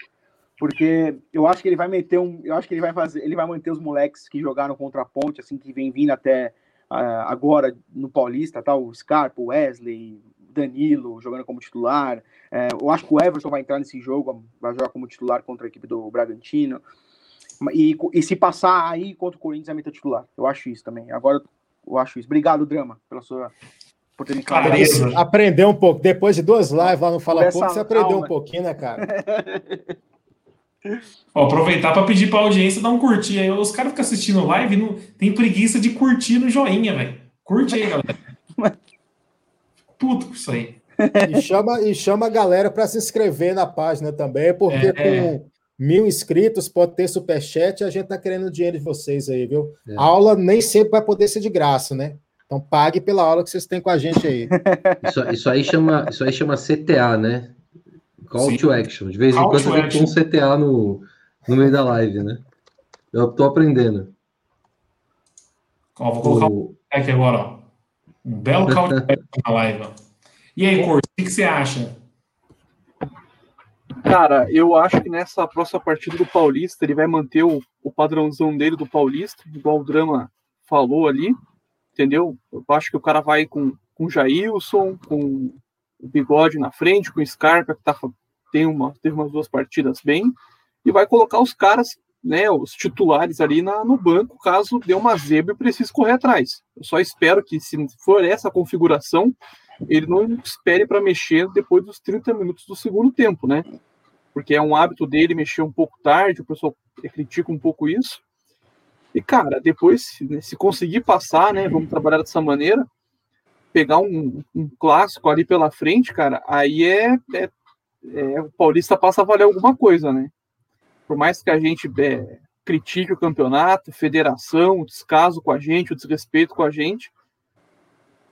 F: Porque eu acho que ele vai meter um. Eu acho que ele vai fazer. Ele vai manter os moleques que jogaram contra a ponte, assim, que vem vindo até ah, agora no Paulista, tá? O Scarpa, o Wesley, Danilo jogando como titular. É, eu acho que o Everton vai entrar nesse jogo, vai jogar como titular contra a equipe do Bragantino. E, e se passar aí contra o Corinthians, vai meter titular. Eu acho isso também. Agora eu acho isso. Obrigado, Drama, pela sua. Por ter me.
E: Aprendeu um pouco. Depois de duas lives lá no Fala Pouco, você aprendeu
F: alma.
E: um pouquinho, né, cara?
A: Ó, aproveitar para pedir para audiência dar um curtir aí. Os caras ficam assistindo live e não tem preguiça de curtir no joinha, velho. Curte aí, galera. Puto com isso aí.
E: E chama, e chama a galera para se inscrever na página também, porque
A: É.
E: com mil inscritos pode ter superchat e a gente tá querendo o dinheiro de vocês aí, viu?
B: É.
E: A aula nem sempre vai poder ser de graça, né? Então pague pela aula que vocês têm com a gente aí.
B: isso, isso aí chama, isso aí chama CTA, né? Call
A: Sim.
B: to action. De vez em
A: Call
B: quando
A: to
B: eu vou um CTA no, no meio da live, né? Eu tô aprendendo.
A: Ó, vou colocar um
B: O-
A: aqui agora, ó. Um belo callback na live, ó. E aí, Corso, o que, que você acha?
D: Cara, eu acho que nessa próxima partida do Paulista ele vai manter o, o padrãozão dele do Paulista, igual o Drama falou ali, entendeu? Eu acho que o cara vai com, com o Jailson, com o Bigode na frente, com o Scarpa, que tá, tem uma, teve umas duas partidas bem, e vai colocar os caras, né, os titulares ali na, no banco, caso dê uma zebra e precise correr atrás. Eu só espero que, se for essa configuração, ele não espere para mexer depois dos 30 minutos do segundo tempo, né? Porque é um hábito dele mexer um pouco tarde, o pessoal critica um pouco isso. E, cara, depois, se, se conseguir passar, né, vamos trabalhar dessa maneira, pegar um, um, clássico ali pela frente, cara, aí é, é, é, o Paulista passa a valer alguma coisa, né? Por mais que a gente é, critique o campeonato, federação, o descaso com a gente, o desrespeito com a gente,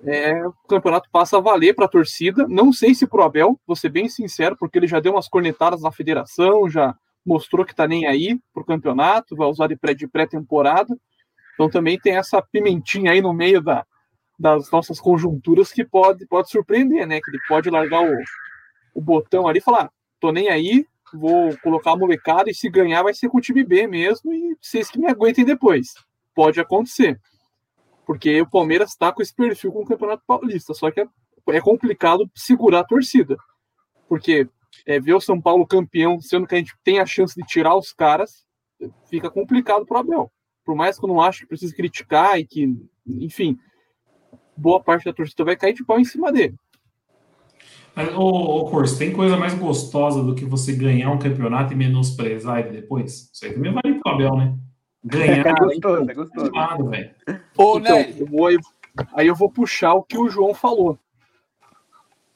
D: é, o campeonato passa a valer para a torcida. Não sei se pro Abel, vou ser bem sincero, porque ele já deu umas cornetadas na federação, já mostrou que tá nem aí pro campeonato, vai usar de pré-temporada. Então também tem essa pimentinha aí no meio da, das nossas conjunturas que pode, pode surpreender, né? Que ele pode largar o, o botão ali e falar: tô nem aí, vou colocar a molecada e se ganhar vai ser com o time B mesmo e vocês que me aguentem depois. Pode acontecer. Porque o Palmeiras está com esse perfil com o Campeonato Paulista, só que é, é complicado segurar a torcida. Porque é, ver o São Paulo campeão, sendo que a gente tem a chance de tirar os caras, fica complicado para o Abel. Por mais que eu não acho que precise criticar e que, enfim, boa parte da torcida vai cair de pau em cima dele.
A: Mas, ô, ô Corso, tem coisa mais gostosa do que você ganhar um campeonato e menosprezar ele depois? Isso aí também vale pro Abel, né? Ganhar. é gostoso, é gostoso.
D: Ô, então, eu vou, aí eu vou puxar o que o João falou.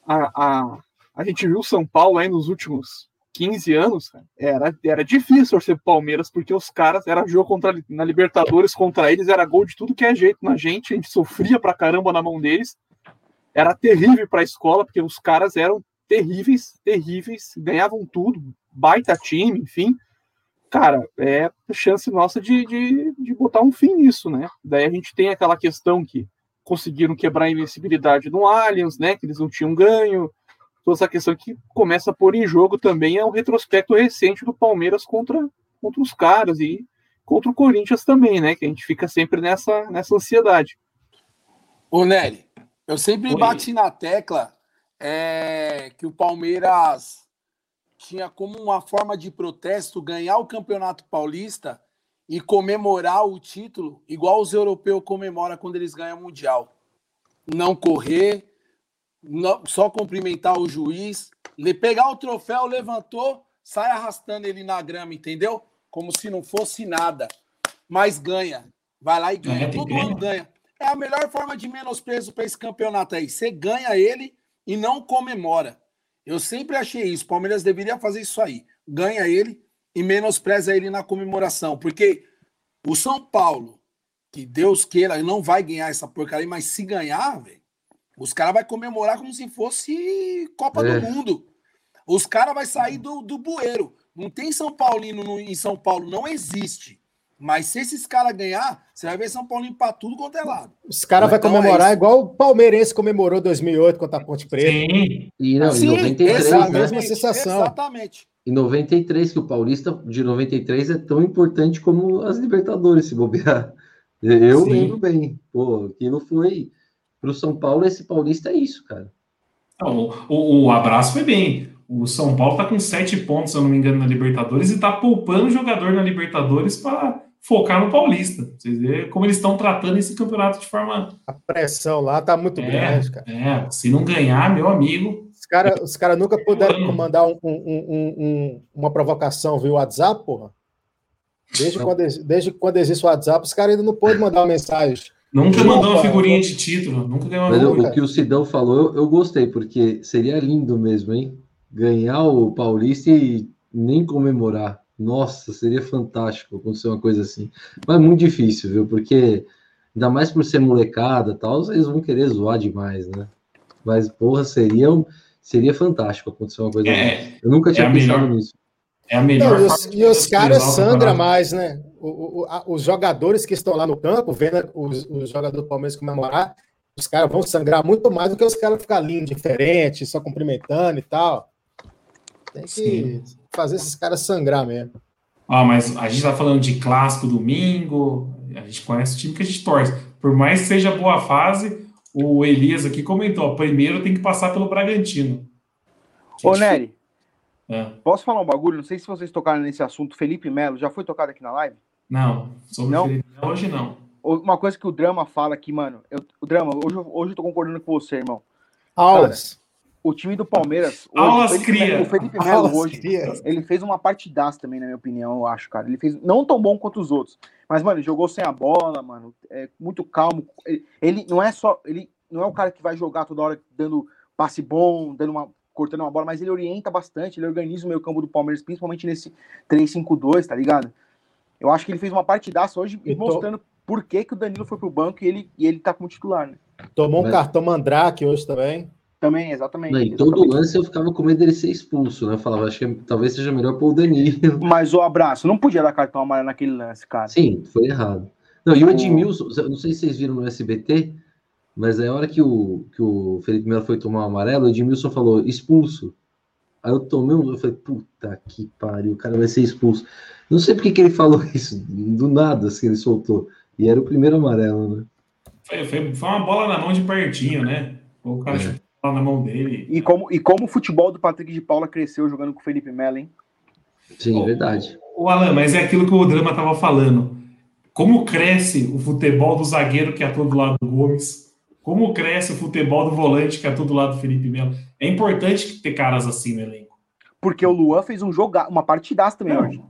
D: A, a, a gente viu o São Paulo aí nos últimos 15 anos, era, era difícil torcer pro Palmeiras, porque os caras, era jogo contra, na Libertadores contra eles, era gol de tudo que é jeito na gente, a gente sofria pra caramba na mão deles, era terrível pra escola, porque os caras eram terríveis, terríveis, ganhavam tudo, baita time, enfim. Cara, é chance nossa de, de, de botar um fim nisso, né? Daí a gente tem aquela questão que conseguiram quebrar a invencibilidade no Allianz, né? Que eles não tinham ganho, toda essa questão que começa a pôr em jogo também é o retrospecto recente do Palmeiras contra, contra os caras e contra o Corinthians também, né? Que a gente fica sempre nessa, nessa ansiedade.
C: Ô, Nery, eu sempre Oi. bati na tecla é, que o Palmeiras tinha como uma forma de protesto ganhar o Campeonato Paulista e comemorar o título igual os europeus comemoram quando eles ganham o Mundial. Não correr, não, só cumprimentar o juiz, pegar o troféu, levantou, sai arrastando ele na grama, entendeu? Como se não fosse nada. Mas ganha. Vai lá e ganha. É, Todo ano ganha. É a melhor forma de menosprezo para esse campeonato aí. Você ganha ele e não comemora. Eu sempre achei isso. O Palmeiras deveria fazer isso aí. Ganha ele e menospreza ele na comemoração. Porque o São Paulo, que Deus queira, não vai ganhar essa porcaria, mas se ganhar, velho, os caras vão comemorar como se fosse Copa é. do Mundo. Os caras vão sair do, do bueiro. Não tem São Paulino no, em São Paulo, não existe. Mas se esses caras ganhar, você vai ver São Paulo para tudo quanto é lado.
E: Os caras vão então comemorar é igual o Palmeirense comemorou 2008 contra a Ponte Preta.
B: Sim. E não, Sim, em 93,
E: a mesma sensação.
C: Exatamente.
B: Em 93, que o Paulista de 93 é tão importante como as Libertadores, se bobear. Eu Sim. lembro bem. Pô, que não foi para o São Paulo, esse paulista é isso, cara.
A: Não, o, o, abraço foi bem. O São Paulo está com sete pontos, se eu não me engano, na Libertadores e está poupando jogador na Libertadores para focar no Paulista. Vocês verem como eles estão tratando esse campeonato de forma.
E: A pressão lá tá muito é, grande, cara.
A: É, se não ganhar, meu amigo.
E: Os caras os cara nunca puderam mandar um, um, um, uma provocação via WhatsApp, porra. Desde quando, desde quando existe o WhatsApp, os caras ainda não podem mandar uma mensagem.
A: Nunca mandou uma figurinha de título, nunca ganhou
B: uma Mas o que o Sidão falou, eu, eu, gostei, porque seria lindo mesmo, hein? Ganhar o Paulista e nem comemorar. Nossa, seria fantástico acontecer uma coisa assim. Mas é muito difícil, viu? Porque ainda mais por ser molecada tal, eles vão querer zoar demais, né? Mas, porra, seria, seria fantástico acontecer uma coisa é, assim. Eu nunca tinha é pensado melhor, nisso.
E: É a melhor. Não, e os, e os caras sangram mais, né? O, o, a, os jogadores que estão lá no campo, vendo os, os jogadores do Palmeiras comemorar, os caras vão sangrar muito mais do que os caras ficar ali indiferente, só cumprimentando e tal. Tem que Sim. Fazer esses caras sangrar mesmo.
A: Ah, mas a gente tá falando de clássico domingo, a gente conhece o time que a gente torce. Por mais que seja boa fase, o Elias aqui comentou: primeiro tem que passar pelo Bragantino.
F: Ô, Nery, é. Posso falar um bagulho? Não sei se vocês tocaram nesse assunto. Felipe Melo já foi tocado aqui na live?
A: Não, sobre não? Felipe Melo hoje não.
F: Uma coisa que o Drama fala aqui, mano. Eu, o Drama, hoje, hoje eu tô concordando com você, irmão.
E: Aulas.
F: O time do Palmeiras.
A: Hoje, Aulas o Felipe, cria.
F: O Felipe Melo Aulas hoje, cria. ele fez uma partidaça também, na minha opinião, eu acho, cara. Ele fez não tão bom quanto os outros. Mas, mano, jogou sem a bola, mano. É muito calmo. Ele, ele não é só. Ele não é um cara que vai jogar toda hora dando passe bom, dando uma, cortando uma bola, mas ele orienta bastante, ele organiza o meio campo do Palmeiras, principalmente nesse 3-5-2, tá ligado? Eu acho que ele fez uma partidaça hoje
E: tô-
F: mostrando por que, que o Danilo foi pro banco e ele, e ele tá como titular, né?
E: Tomou um cartão mandrake hoje também.
F: Também, exatamente.
B: Não, em todo
F: exatamente.
B: lance eu ficava com medo dele ser expulso, né? Eu falava, acho que talvez seja melhor pôr o Danilo.
F: Mas o abraço, não podia dar cartão amarelo naquele lance, cara.
B: Sim, foi errado. Não, e o Edmilson, eu não sei se vocês viram no SBT, mas é a hora que o, que o Felipe Melo foi tomar o amarelo, o Edmilson falou expulso. Aí eu tomei um, eu falei, puta que pariu, o cara vai ser expulso. Não sei porque que ele falou isso, do nada, assim, ele soltou. E era o primeiro amarelo, né?
A: Foi, foi, foi uma bola na mão de pertinho, né? O cara
B: É.
A: bola na mão dele.
F: E como, e como o futebol do Patrick de Paula cresceu jogando com o Felipe Melo, hein?
B: Sim, é verdade.
A: O Alan, mas é aquilo que o Drama tava falando. Como cresce o futebol do zagueiro que atua do lado do Gomes? Como cresce o futebol do volante que atua do lado do Felipe Melo? É importante ter caras assim no elenco.
F: Porque o Luan fez um jogar, uma partidaça também hoje.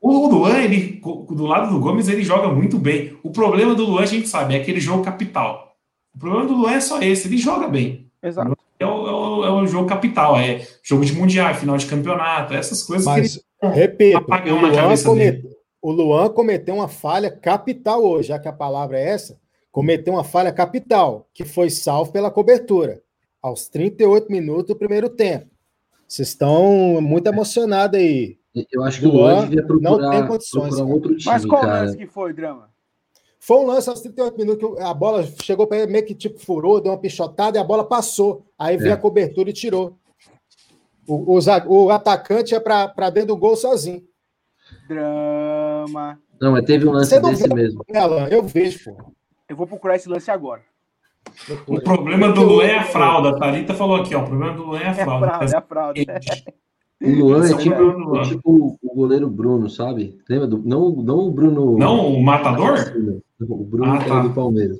A: O Luan, ele, do lado do Gomes, ele joga muito bem. O problema do Luan, a gente sabe, é aquele jogo capital. O problema do Luan é só esse, ele joga bem.
F: Exato.
A: É o, é o- é o jogo capital, é jogo de mundial, final de campeonato, essas coisas
E: Mas,
A: que ele
E: repito,
A: apagão
E: o
A: na
E: Luan,
A: cabeça
E: comete- o Luan cometeu uma falha capital hoje, já que a palavra é essa. Cometeu uma falha capital, que foi salvo pela cobertura, aos 38 minutos do primeiro tempo. Vocês estão muito emocionados aí.
B: Eu acho que o
E: Luan
B: Luan devia
E: não
B: procurar,
E: tem condições,
B: procurar outro time,
F: Mas qual
B: cara.
F: lance que foi, Drama?
E: Foi um lance aos 38 minutos que a bola chegou para ele, meio que tipo furou, deu uma pichotada e a bola passou. Aí veio
B: É.
E: a cobertura e tirou. O, o, o atacante é para dentro do gol sozinho.
F: Drama.
B: Não, mas teve um lance desse
E: vê,
B: mesmo.
E: Alan? Eu vejo, pô.
F: Eu vou procurar esse lance agora.
A: O problema do Luan é a fralda. A Thalita falou aqui, ó. O problema do Luan é a
F: É a
A: fralda.
F: é a fraude.
B: O Luan é
A: é
B: tipo,
A: Luan.
B: é tipo o goleiro Bruno, sabe? Lembra? Do, não, não o Bruno.
A: Não, o matador?
B: O Bruno
A: Ah, tá.
B: do Palmeiras.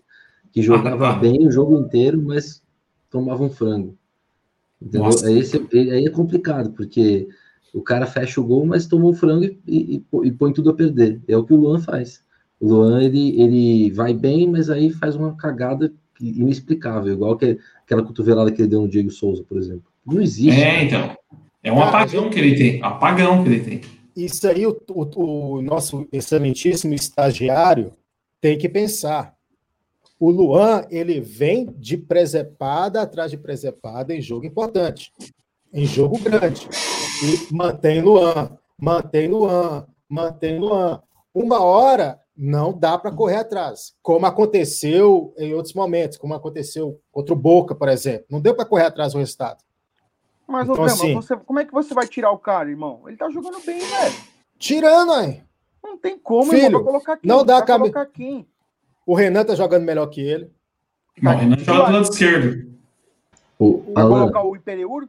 B: Que jogava
A: Ah, tá.
B: bem o jogo inteiro, mas tomava um frango. Entendeu?
A: Nossa.
B: Aí, aí é complicado, porque o cara fecha o gol, mas tomou o frango e, e- e põe tudo a perder. É o que o Luan faz. O Luan, ele, ele vai bem, mas aí faz uma cagada inexplicável, igual que, aquela cotovelada que ele deu no Diego Souza, por exemplo. Não existe.
A: É, então. É um
E: Cara,
A: apagão que ele tem. Apagão que ele tem.
E: Isso aí, o, o- o nosso excelentíssimo estagiário tem que pensar. O Luan, ele vem de presepada atrás de presepada em jogo importante, em jogo grande. E mantém Luan, mantém Luan, mantém Luan. Uma hora não dá para correr atrás, como aconteceu em outros momentos, como aconteceu contra o Boca, por exemplo. Não deu para correr atrás do resultado.
F: Mas, ô
E: Então,
F: Drama,
E: assim-
F: você, como é que você vai tirar o cara, irmão? Ele tá jogando bem, velho.
E: Tirando, aí.
F: Não tem como,
E: Filho,
F: irmão, pra colocar quem?
E: não dá cabe-
F: colocar quem?
E: O Renan tá jogando melhor que ele.
A: Não, o Renan joga do lado esquerdo.
B: O
F: Vai
B: Alan,
F: colocar o Imperiur?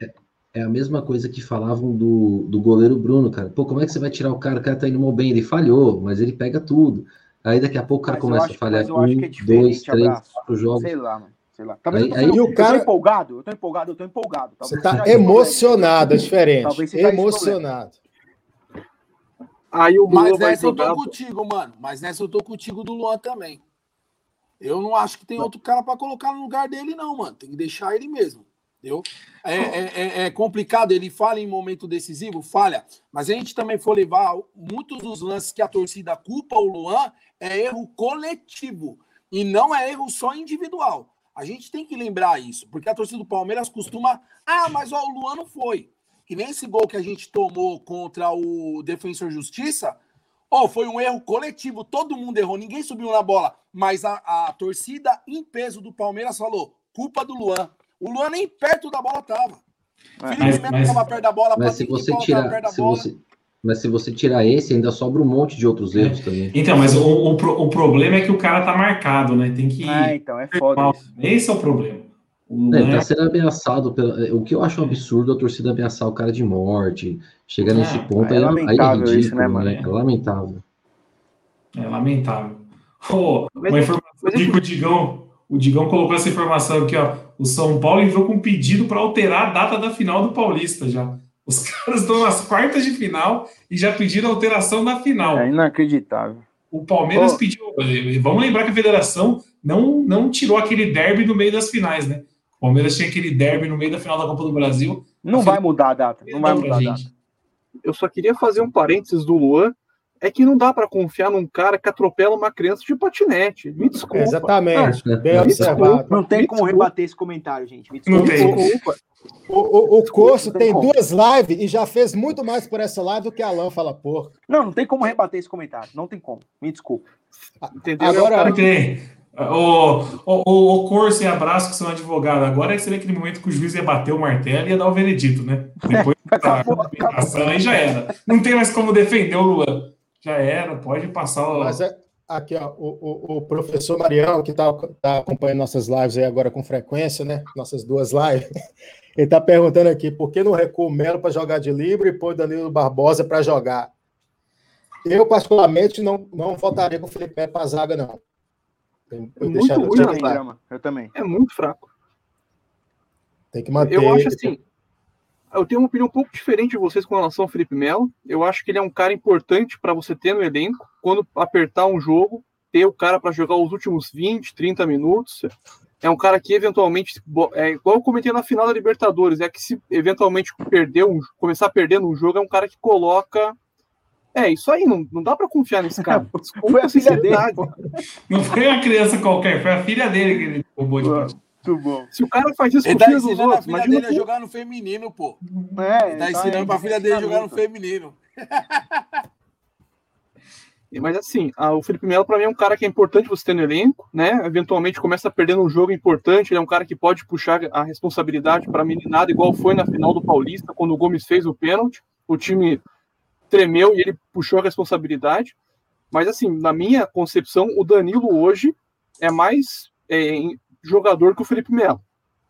B: É a mesma coisa que falavam do, do goleiro Bruno, cara. Pô, como é que você vai tirar o cara? O cara tá indo mal bem, ele falhou, mas ele pega tudo. Aí daqui a pouco o cara
F: Mas
B: começa
F: acho-
B: a falhar um,
F: é
B: dois, três,
F: abraço.
B: quatro jogos.
F: Sei lá, mano. Sei lá. Talvez
B: Aí-
F: eu, tô
B: aí-
E: o cara-
F: empolgado, eu tô empolgado, eu tô empolgado.
E: Você
F: Talvez
E: tá
F: esse o
E: emocionado, é diferente.
F: Talvez
E: Emocionado.
D: Aí o
C: Mas nessa eu tô contigo, mano. Mas nessa eu tô contigo do Luan também. Eu não acho que tem outro cara pra colocar no lugar dele, não, mano. Tem que deixar ele mesmo. Entendeu? É, é- é- é complicado, ele falha em momento decisivo, falha. Mas a gente também for levar muitos dos lances que a torcida culpa o Luan é erro coletivo. E não é erro só individual. A gente tem que lembrar isso, porque a torcida do Palmeiras costuma. Ah, mas ó, o Luan não foi. Que nem esse gol que a gente tomou contra o Defensor Justiça. Ó, foi um erro coletivo, todo mundo errou, ninguém subiu na bola. Mas a, a torcida em peso do Palmeiras falou: culpa do Luan. O Luan nem perto da bola tava. Felipe
A: Mas-
C: Melo
A: mas-
C: tava perto da bola,
B: Mas se você tirar,
C: perto da
B: se
C: bola.
B: você, mas se você tirar esse, ainda sobra um monte de outros erros também.
A: Então, mas o, o, o problema é que o cara tá marcado, né? Tem que.
F: Ah, então, é foda isso.
A: Esse é o problema. O
B: É,
A: Luan
B: tá
A: é-
B: sendo ameaçado. Pela, o que eu acho um absurdo é a torcida ameaçar o cara de morte. Chegar
A: É,
B: nesse ponto
F: é
B: aí, aí é
F: lamentável
B: ridículo,
F: isso, né, mano?
B: É lamentável.
A: É lamentável.
D: Mas-
A: uma informação aqui
D: é
A: que o Digão, o Digão colocou essa informação aqui, ó. O São Paulo enviou com pedido para alterar a data da final do Paulista já. Os caras estão nas quartas de final e já pediram alteração da final.
F: É inacreditável.
A: o Palmeiras
F: Ô.
A: pediu. Vamos lembrar que a federação não, não tirou aquele derby no meio das finais, né? O Palmeiras tinha aquele derby no meio da final da Copa do Brasil.
F: Não vai mudar a data. Não vai mudar a data.
A: gente.
D: Eu só queria fazer um parênteses do Luan. É que não dá pra confiar num cara que atropela uma criança de patinete. Me desculpa.
E: Exatamente,
B: Ah,
E: bem
B: me
E: observado.
F: Não tem
D: Me
F: como
D: desculpa.
F: rebater esse comentário, gente. Me
A: Não
F: desculpa.
A: tem.
D: Desculpa.
E: O, o, o Corso
F: não tem
E: tem duas lives e já fez muito mais por essa live do que a Alan fala porco.
F: Não, não tem como rebater esse comentário. Não tem como. Me desculpa.
D: Entendeu?
E: Agora-
D: É cara
A: Não tem. O, o, o, Corso e Abraço, que são advogados, agora seria aquele momento que o juiz ia bater o martelo e ia dar o veredito, né? Depois da
F: Acabou,
A: comunicação, aí já era. Não tem mais como defender o Luan. Já era, pode passar o.
E: Mas é, aqui, ó, o, o, o professor Marião, que está tá acompanhando nossas lives aí agora com frequência, né? Nossas duas lives, ele está perguntando aqui por que não recua o Melo para jogar de livre e pôr Danilo Barbosa para jogar. Eu, particularmente, não, não votaria com o Felipe Melo para a zaga, não. Tem, tem que
D: Muito
F: Eu
D: ruim.
F: Eu também.
D: É muito fraco.
E: tem que manter.
D: Eu acho assim. Eu tenho uma opinião um pouco diferente de vocês com relação ao Felipe Melo. Eu acho que ele é um cara importante para você ter no elenco. Quando apertar um jogo, ter o cara para jogar os últimos 20, 30 minutos. É um cara que eventualmente, é igual eu comentei na final da Libertadores, é que se eventualmente perder um, começar perdendo um jogo, é um cara que coloca. É isso aí, não, não dá para confiar nesse cara. Desculpa
F: Foi a filha dele. pô.
A: Não foi uma criança qualquer, foi a filha dele que ele roubou de
F: Muito bom.
D: Se o cara faz isso
G: Ele
D: com
G: tá
D: o filho dos
G: ensinando a
D: outros,
G: filha
D: imagina
G: dele a jogar no feminino, pô.
F: É,
G: Ele tá ensinando pra filha dele jogar no feminino.
D: Mas assim, o Felipe Melo para mim é um cara que é importante você ter no elenco, né? Eventualmente começa perdendo um jogo importante, ele é um cara que pode puxar a responsabilidade para a meninada, igual foi na final do Paulista, quando o Gomes fez o pênalti, o time tremeu e ele puxou a responsabilidade. Mas assim, na minha concepção, o Danilo hoje é mais é, jogador que o Felipe Melo.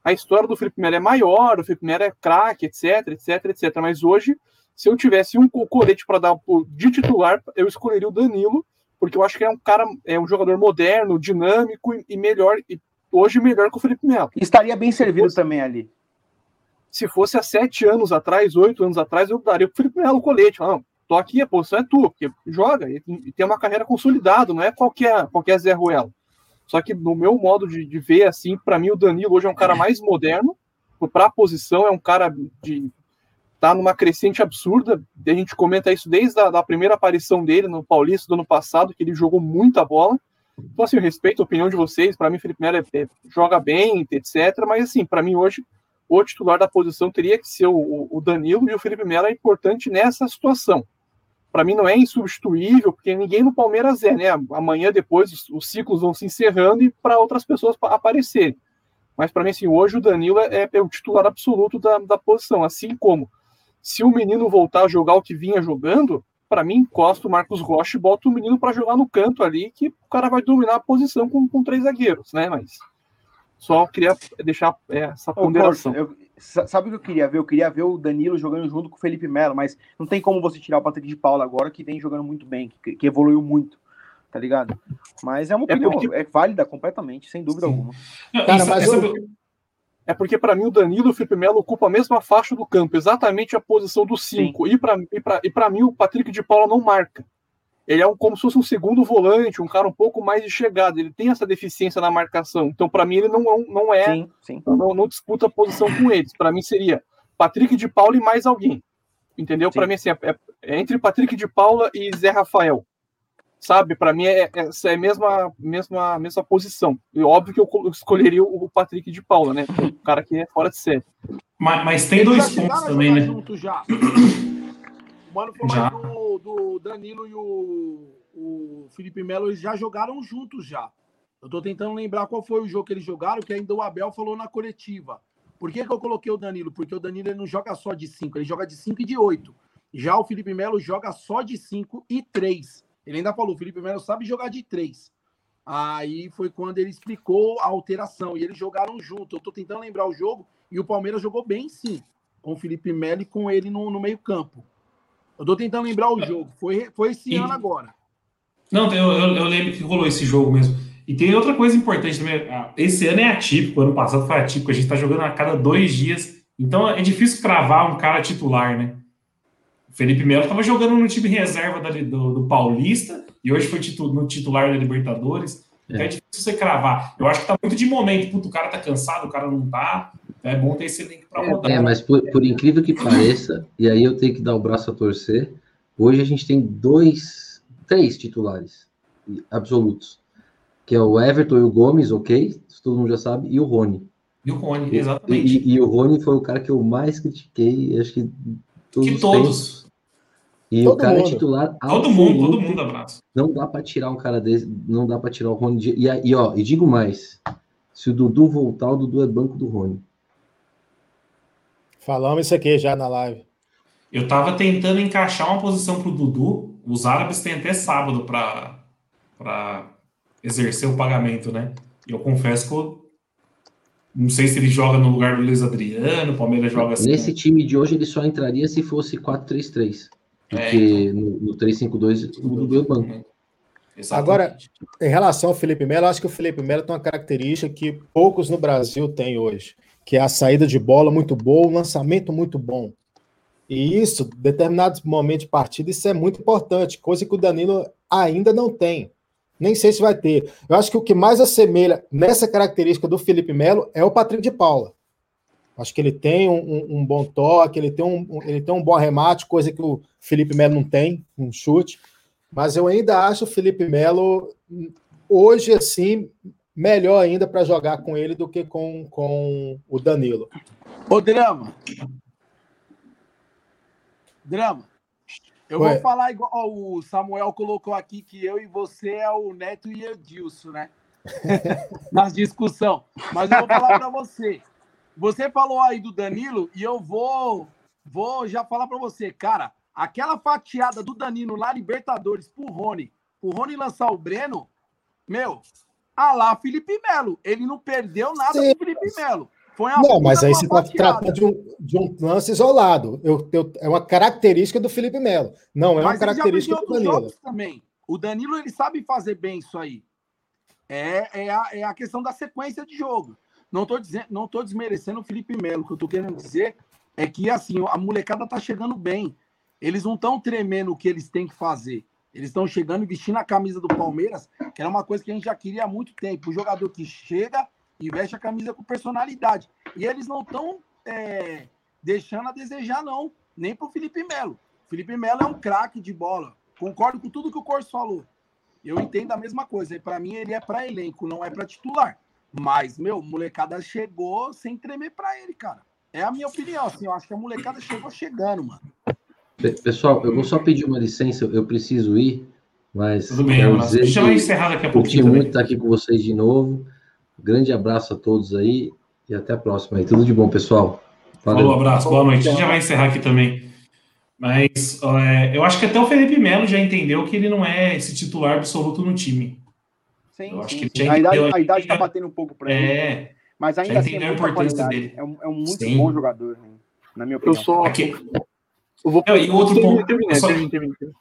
D: A história do Felipe Melo é maior, o Felipe Melo é craque, etc, etc, etc. Mas hoje se eu tivesse um co- colete para dar de titular, eu escolheria o Danilo, porque eu acho que é um cara, é um jogador moderno, dinâmico e, melhor, e hoje melhor que o Felipe Melo.
F: Estaria bem servido também ali.
D: Se fosse há sete anos atrás, oito anos atrás, eu daria pro Felipe Melo o colete. Não, tô aqui, a posição é tua, porque joga e, e tem uma carreira consolidada, não é qualquer, qualquer Zé Ruelo. Só que no meu modo de, de ver, assim, para mim o Danilo hoje é um cara mais moderno, para a posição, é um cara de tá numa crescente absurda. A gente comenta isso desde a da primeira aparição dele no Paulista do ano passado, que ele jogou muita bola. Então, assim, eu respeito a opinião de vocês. Para mim, Felipe Melo é- é- joga bem, etc. Mas, assim, para mim, hoje, o titular da posição teria que ser o, o Danilo e o Felipe Melo é importante nessa situação. Para mim, não é insubstituível, porque ninguém no Palmeiras é, né? Amanhã, depois, os, os ciclos vão se encerrando e para outras pessoas pa- aparecerem. Mas, para mim, assim, hoje o Danilo é, é o titular absoluto da, da posição. Assim como se o menino voltar a jogar o que vinha jogando, para mim, encosta o Marcos Rocha e bota o menino para jogar no canto ali, que o cara vai dominar a posição com, com três zagueiros, né? Mas só queria deixar é, essa ponderação.
F: Eu- sa- sabe o que eu queria ver? Eu queria ver o Danilo jogando junto com o Felipe Melo, mas não tem como você tirar o Patrick de Paula agora, que vem jogando muito bem, que, que evoluiu muito, tá ligado? Mas é uma
D: É
F: opinião, é,
D: porque-
F: válida completamente, sem dúvida
A: Sim.
F: alguma.
E: Cara,
A: Essa-
E: mas
A: essa-
E: eu-
D: É porque, para mim, o Danilo e o Felipe Melo ocupam a mesma faixa do campo, exatamente a posição do 5. E para e pra, e pra mim, o Patrick de Paula não marca. Ele é um, como se fosse um segundo volante, um cara um pouco mais de chegada. Ele tem essa deficiência na marcação. Então, para mim, ele não, não é
F: Sim, sim.
D: não, não disputa a posição com eles. Para mim seria Patrick de Paula e mais alguém. Entendeu? Para mim assim, é, é- é entre Patrick de Paula e Zé Rafael. Sabe? Para mim é, é, é a mesma, mesma, mesma posição. E óbvio que eu co- escolheria o Patrick de Paula, né? O cara que é fora de série.
A: Mas, mas tem dois pontos
G: a
A: também, né?
G: junto já. O Mano foi mais do, do Danilo e o, o Felipe Melo, já jogaram juntos já. Eu tô tentando lembrar qual foi o jogo que eles jogaram, que ainda o Abel falou na coletiva. Por que, que eu coloquei o Danilo? Porque o Danilo ele não joga só de 5, ele joga de 5 e de 8. Já o Felipe Melo joga só de 5 e 3. Ele ainda falou, o Felipe Melo sabe jogar de 3. Aí foi quando ele explicou a alteração. E eles jogaram junto. Eu tô tentando lembrar o jogo. E o Palmeiras jogou bem, sim. Com o Felipe Melo e com ele no, no meio-campo. Eu tô tentando lembrar o jogo. Foi, foi esse
A: E-
G: ano agora.
A: Não, eu, eu, eu lembro que rolou esse jogo mesmo. E tem outra coisa importante também. ah, Esse ano é atípico, ano passado foi atípico. A gente tá jogando a cada dois dias. Então é difícil cravar um cara titular, né? O Felipe Melo estava jogando no time reserva do, do, Paulista e hoje foi titu, no titular da Libertadores. É. Então é difícil você cravar. Eu acho que tá muito de momento. Puto, o cara tá cansado, o cara não tá. Então é bom ter esse link para rodar.
B: É, mas por, por, incrível que pareça, e aí eu tenho que dar o braço a torcer, hoje a gente tem dois, três titulares absolutos. Que é o Everton e o Gomes, ok? Todo mundo já sabe, e o Rony.
A: E o Rony, exatamente.
B: E, e, e o Rony foi o cara que eu mais critiquei, acho que
A: todos. Que todos.
B: E todo o cara mundo. titular.
A: Todo mundo, todo mundo abraço.
B: Não dá para tirar um cara desse, não dá para tirar o Rony. De, e, e, ó, e digo mais: se o Dudu voltar, o Dudu é banco do Rony.
E: Falamos isso aqui já na live.
A: Eu tava tentando encaixar uma posição pro Dudu. Os árabes têm até sábado para exercer o pagamento, né? E eu confesso que eu não sei se ele joga no lugar do Luiz Adriano, o Palmeiras joga
B: assim. Nesse time de hoje ele só entraria se fosse 4-3-3. Porque é, então. no, no 352 o Dudu é banco.
E: Agora, em relação ao Felipe Melo, acho que o Felipe Melo tem uma característica que poucos no Brasil têm hoje, que é a saída de bola muito boa, o lançamento muito bom. E isso, determinados momentos de partida, isso é muito importante, coisa que o Danilo ainda não tem. Nem sei se vai ter. Eu acho que o que mais assemelha nessa característica do Felipe Melo é o Patrick de Paula. Acho que ele tem um, um, um bom toque, ele tem um, ele tem um bom arremate, coisa que o Felipe Melo não tem, um chute. Mas eu ainda acho o Felipe Melo, hoje, assim, melhor ainda para jogar com ele do que com, com o Danilo.
C: Ô, Drama. Drama. Eu Ué. vou falar igual ó, o Samuel colocou aqui que eu e você é o Neto e Edilson, né? Na discussão. Mas eu vou falar para você. Você falou aí do Danilo e eu vou vou já falar para você, cara, aquela fatiada do Danilo lá Libertadores pro Rony, o Rony lançar o Breno, meu, ah lá Felipe Melo, ele não perdeu nada Sim. Felipe Melo.
E: Foi não, mas aí você está tratando de um, de um lance isolado. Eu, eu, é uma característica do Felipe Melo. Não é mas uma característica do Danilo.
C: Também. O Danilo ele sabe fazer bem isso aí. É, é, a, é a questão da sequência de jogo. Não estou dizendo, não tô desmerecendo o Felipe Melo. O que eu estou querendo dizer é que assim a molecada tá chegando bem. Eles não estão tremendo o que eles têm que fazer. Eles estão chegando e vestindo a camisa do Palmeiras, que era uma coisa que a gente já queria há muito tempo. O jogador que chega e veste a camisa com personalidade. E eles não estão é, deixando a desejar, não. Nem para o Felipe Melo. Felipe Melo é um craque de bola. Concordo com tudo que o Corso falou. Eu entendo a mesma coisa. Para mim, ele é para elenco, não é para titular. Mas, meu, molecada chegou sem tremer para ele, cara. É a minha opinião, assim. Eu acho que a molecada chegou chegando, mano.
B: Pessoal, eu vou só pedir uma licença, eu preciso ir, mas.
A: Tudo bem, mas deixa eu encerrar daqui a pouquinho.
B: muito estar aqui com vocês de novo. Grande abraço a todos aí e até a próxima. E tudo de bom, pessoal.
A: Valeu. Falou, abraço, boa noite. A gente já vai encerrar aqui também. Mas é, eu acho que até o Felipe Melo já entendeu que ele não é esse titular absoluto no time.
F: Sim, eu acho sim, que sim. A, idade, a idade tá batendo um pouco para ele. É. Mas ainda assim, é a importância dele. É um, é um muito sim. bom jogador, né? na minha opinião.
A: Eu sou. Aqui... Eu vou... Não, e outro ponto. Só...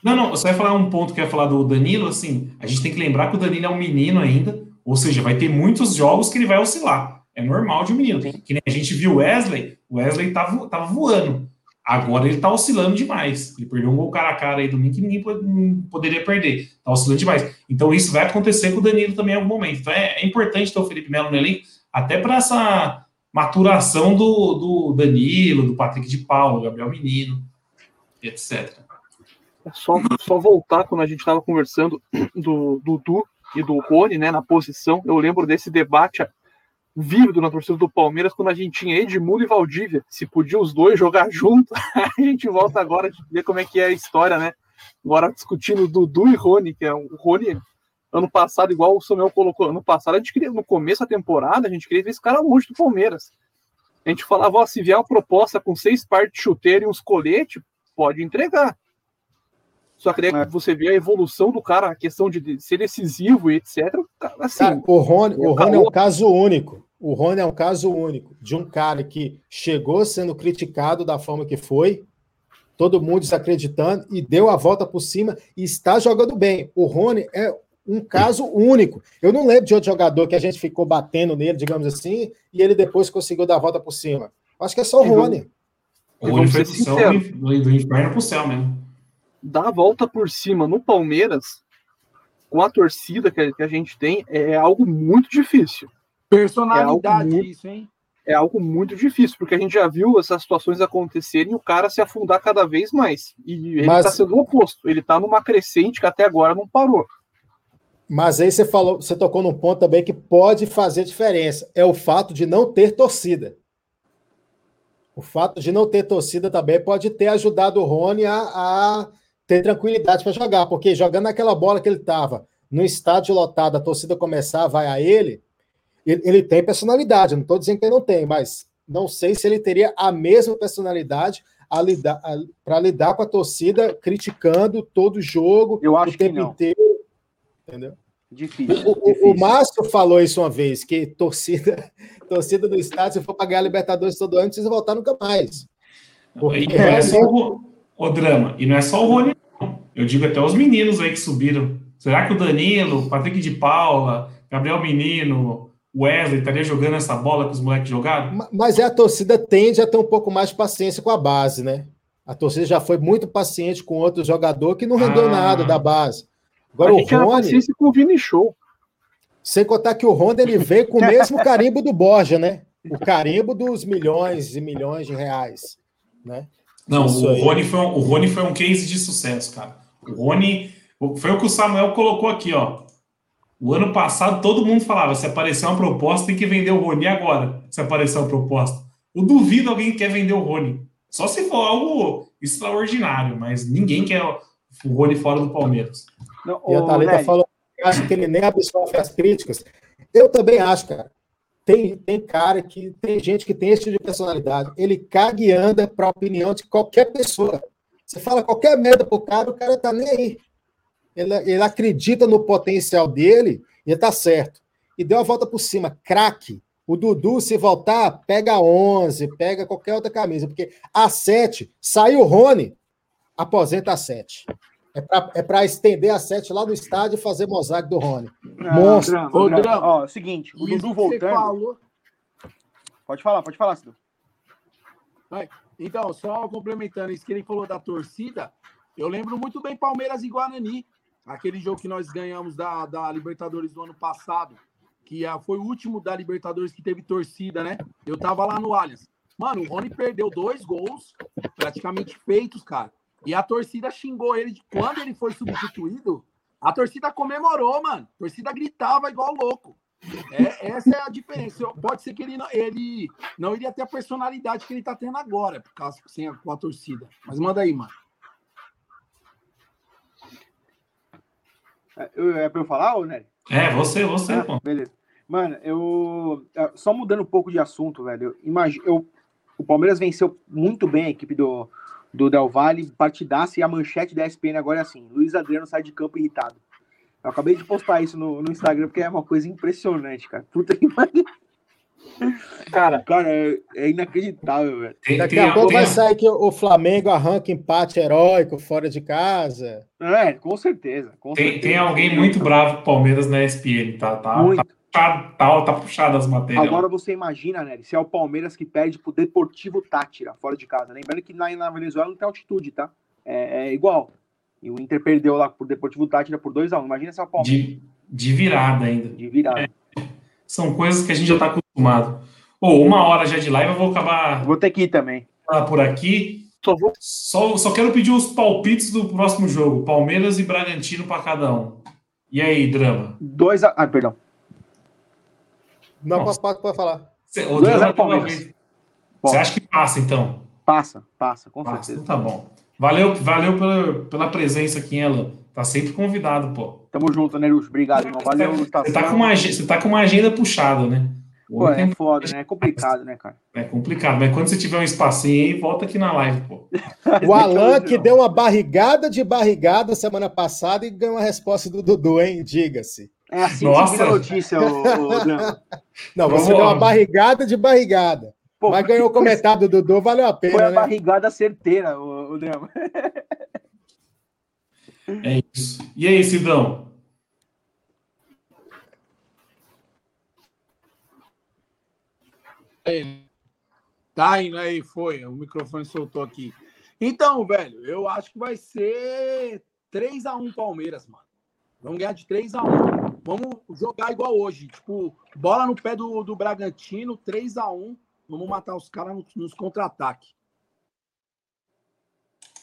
A: Não, não, você vai falar um ponto que ia falar do Danilo, assim, a gente tem que lembrar que o Danilo é um menino ainda, ou seja, vai ter muitos jogos que ele vai oscilar. É normal de um menino. Que nem a gente viu o Wesley, o Wesley tava, tava voando. Agora ele tá oscilando demais. Ele perdeu um gol cara a cara aí domingo que ninguém poderia perder. Tá oscilando demais. Então isso vai acontecer com o Danilo também em algum momento. Então é, é importante ter o Felipe Melo no elenco, até para essa maturação do, do Danilo, do Patrick de Paulo, Gabriel Menino, etc.
D: É só, só voltar quando a gente estava conversando do Dudu e do Rony, né, na posição. Eu lembro desse debate vívido na torcida do Palmeiras quando a gente tinha Edmundo e Valdívia. Se podia os dois jogar junto, a gente volta agora de ver como é que é a história, né? Agora discutindo Dudu e Rony, que é o Rony ano passado, igual o Samuel colocou, ano passado a gente queria, no começo da temporada, a gente queria ver esse cara longe do Palmeiras. A gente falava, ó, se vier uma proposta com seis partes de chuteiro e uns coletes, pode entregar. Só que é. você vê a evolução do cara, a questão de ser decisivo e etc. Assim, cara,
E: o Rony, o Rony é um caso único. O Rony é um caso único de um cara que chegou sendo criticado da forma que foi, todo mundo desacreditando, e deu a volta por cima e está jogando bem. O Rony é um caso único. Eu não lembro de outro jogador que a gente ficou batendo nele, digamos assim, e ele depois conseguiu dar a volta por cima. Acho que é só o Rony.
A: O Rony foi céu, do inferno pro céu mesmo.
D: Dar a volta por cima no Palmeiras, com a torcida que, a gente tem, é algo muito difícil.
G: Personalidade,
D: é
G: isso, hein?
D: É algo muito difícil, porque a gente já viu essas situações acontecerem e o cara se afundar cada vez mais. E ele Mas... tá sendo o oposto. Ele tá numa crescente que até agora não parou.
E: Mas aí você falou, você tocou num ponto também que pode fazer diferença. É o fato de não ter torcida. O fato de não ter torcida também pode ter ajudado o Rony a, a ter tranquilidade para jogar, porque jogando aquela bola que ele estava no estádio lotado, a torcida começar, vai a ele, ele, ele tem personalidade. Não estou dizendo que ele não tem, mas não sei se ele teria a mesma personalidade para lidar com a torcida criticando todo o jogo
F: Eu acho
E: o tempo
F: que não.
E: inteiro. Entendeu?
F: Difícil,
E: o,
F: difícil.
E: o Márcio falou isso uma vez, que torcida, torcida do estádio, se for pagar a Libertadores todo ano, precisa voltar nunca mais.
A: Porque e não é só o, o, drama, e não é só o Rony, não. Eu digo até os meninos aí que subiram. Será que o Danilo, Patrick de Paula, Gabriel Menino, Wesley estaria jogando essa bola que os moleques jogaram?
E: Mas é a torcida tende a ter um pouco mais de paciência com a base, né? A torcida já foi muito paciente com outro jogador que não rendeu ah. nada da base.
D: Agora, a gente o Rony. com o Vini Show.
E: Sem contar que o Honda ele veio com o mesmo carimbo do Borja, né? O carimbo dos milhões e milhões de reais, né?
A: Não, o Rony, foi um, o Rony foi um case de sucesso, cara. O Rony foi o que o Samuel colocou aqui, ó. O ano passado todo mundo falava: se aparecer uma proposta, tem que vender o Rony agora. Se aparecer uma proposta. Eu duvido alguém quer vender o Rony. Só se for algo extraordinário, mas ninguém quer o Rony fora do Palmeiras.
E: Não, e a Thalita falou acha que ele nem absorve as críticas. Eu também acho, cara. Tem, tem cara que tem gente que tem esse tipo de personalidade. Ele caga e anda para a opinião de qualquer pessoa. Você fala qualquer merda pro cara, o cara tá nem aí. Ele, ele acredita no potencial dele e tá certo. E deu a volta por cima. Craque. O Dudu, se voltar, pega 11, pega qualquer outra camisa, porque a 7, saiu o Rony, aposenta a 7. É para é estender a sete lá no estádio e fazer mosaico do Rony.
F: Ah, Monstro. Drama, drama. Ó, seguinte, o Dudu voltando. Pode falar, pode falar, Cidu.
G: Então, só complementando isso que ele falou da torcida, eu lembro muito bem Palmeiras e Guarani, aquele jogo que nós ganhamos da, da Libertadores do ano passado, que é, foi o último da Libertadores que teve torcida, né? Eu tava lá no Allianz. Mano, o Rony perdeu dois gols praticamente feitos, cara. E a torcida xingou ele de quando ele foi substituído. A torcida comemorou, mano. A torcida gritava igual louco. É, essa é a diferença. Pode ser que ele não, ele não iria ter a personalidade que ele tá tendo agora, por causa sem a, com a torcida. Mas manda aí, mano.
F: É, é pra eu falar, ou né?
A: É, você, você, ah,
F: pô. Beleza. Mano, eu. É, só mudando um pouco de assunto, velho. Imagina, eu, o Palmeiras venceu muito bem a equipe do, do Del Valle, partidaça, e a manchete da ESPN agora é assim: Luiz Adriano sai de campo irritado. Eu acabei de postar isso no, no Instagram porque é uma coisa impressionante, cara. Puta que pariu. Cara, cara, é, é inacreditável, velho.
E: Daqui a pouco vai sair que o Flamengo arranca empate heróico fora de casa.
F: É, com certeza. Com
A: tem,
F: certeza.
A: tem alguém muito bravo com o Palmeiras na ESPN, tá? tá muito. Tá puxado, tá, tá puxado as matérias.
F: Agora você imagina, né? Se é o Palmeiras que perde pro Deportivo Tátira, fora de casa. Lembrando que na, na Venezuela não tem altitude, tá? É, é, igual. E o Inter perdeu lá pro Deportivo Tátira por 2x1. Um. Imagina se é o Palmeiras.
A: De, de virada ainda.
F: De virada. É,
A: são coisas que a gente já tá acostumado. Ou oh, uma hora já de live, eu vou acabar.
F: Vou ter que ir também.
A: Por aqui. Só, vou... só, só quero pedir os palpites do próximo jogo: Palmeiras e Bragantino para cada um. E aí, drama?
F: 2 a. Ah, perdão.
E: Não, pode, pode falar.
A: Você, o Você acha que passa, então?
F: Passa, passa, com
A: passa,
F: certeza.
A: Então tá bom. Valeu, valeu pela, pela presença aqui, Ela. Tá sempre convidado, pô.
F: Tamo junto, Nerus. Obrigado, irmão. Valeu,
A: você, tá, você tá, com uma, você tá com uma agenda puxada, né?
F: Pô, é foda, né? É complicado, né, cara?
A: É complicado, mas quando você tiver um espacinho aí, volta aqui na live, pô.
E: O Alan que deu uma barrigada de barrigada semana passada e ganhou a resposta do Dudu, hein? Diga-se.
F: É assim Nossa. que notícia, o, o
E: Não, você deu uma barrigada de barrigada. Pô, mas ganhou o comentário do Dudu, valeu a pena.
F: Foi a
E: né?
F: barrigada certeira, o, o Drama.
A: É isso. E aí, Sidão?
C: Tá indo aí, foi. O microfone soltou aqui. Então, velho, eu acho que vai ser 3x1 Palmeiras, mano. Vamos ganhar de 3x1. Vamos jogar igual hoje. Tipo, bola no pé do, do Bragantino, 3x1. Vamos matar os caras nos, nos contra-ataques.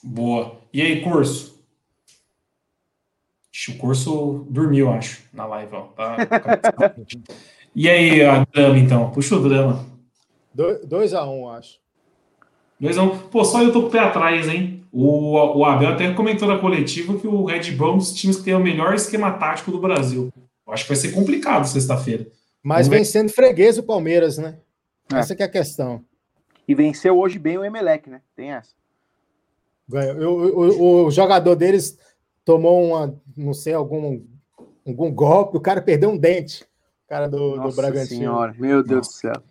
A: Boa. E aí, curso? O curso dormiu, acho, na live. Ó. Tá... e aí, a drama, então? Puxa o drama.
E: 2x1, um, acho.
A: 2x1. Um. Pô, só eu tô com o pé atrás, hein? O, o Abel até comentou na coletiva que o Red Bull é um dos times que tem o melhor esquema tático do Brasil. Eu acho que vai ser complicado sexta-feira.
E: Mas vem sendo freguês o Palmeiras, né? É. Essa é a questão.
F: E venceu hoje bem o Emelec, né? Tem essa.
E: O, o, o, jogador deles tomou uma, não sei, algum, algum golpe, o cara perdeu um dente. O cara do, Nossa do Bragantino. Senhora,
F: meu Deus Nossa. do céu.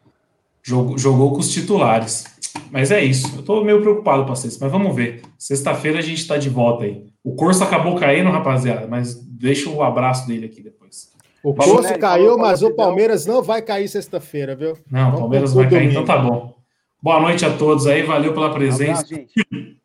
A: Jogou, jogou com os titulares. Mas é isso. Eu tô meio preocupado com vocês, mas vamos ver. Sexta-feira a gente tá de volta aí. O curso acabou caindo, rapaziada, mas deixa o abraço dele aqui depois.
E: O curso caiu, mas o Palmeiras não vai cair sexta-feira, viu?
A: Não, o Palmeiras vai cair, então tá bom. Boa noite a todos aí, valeu pela presença. Um abraço,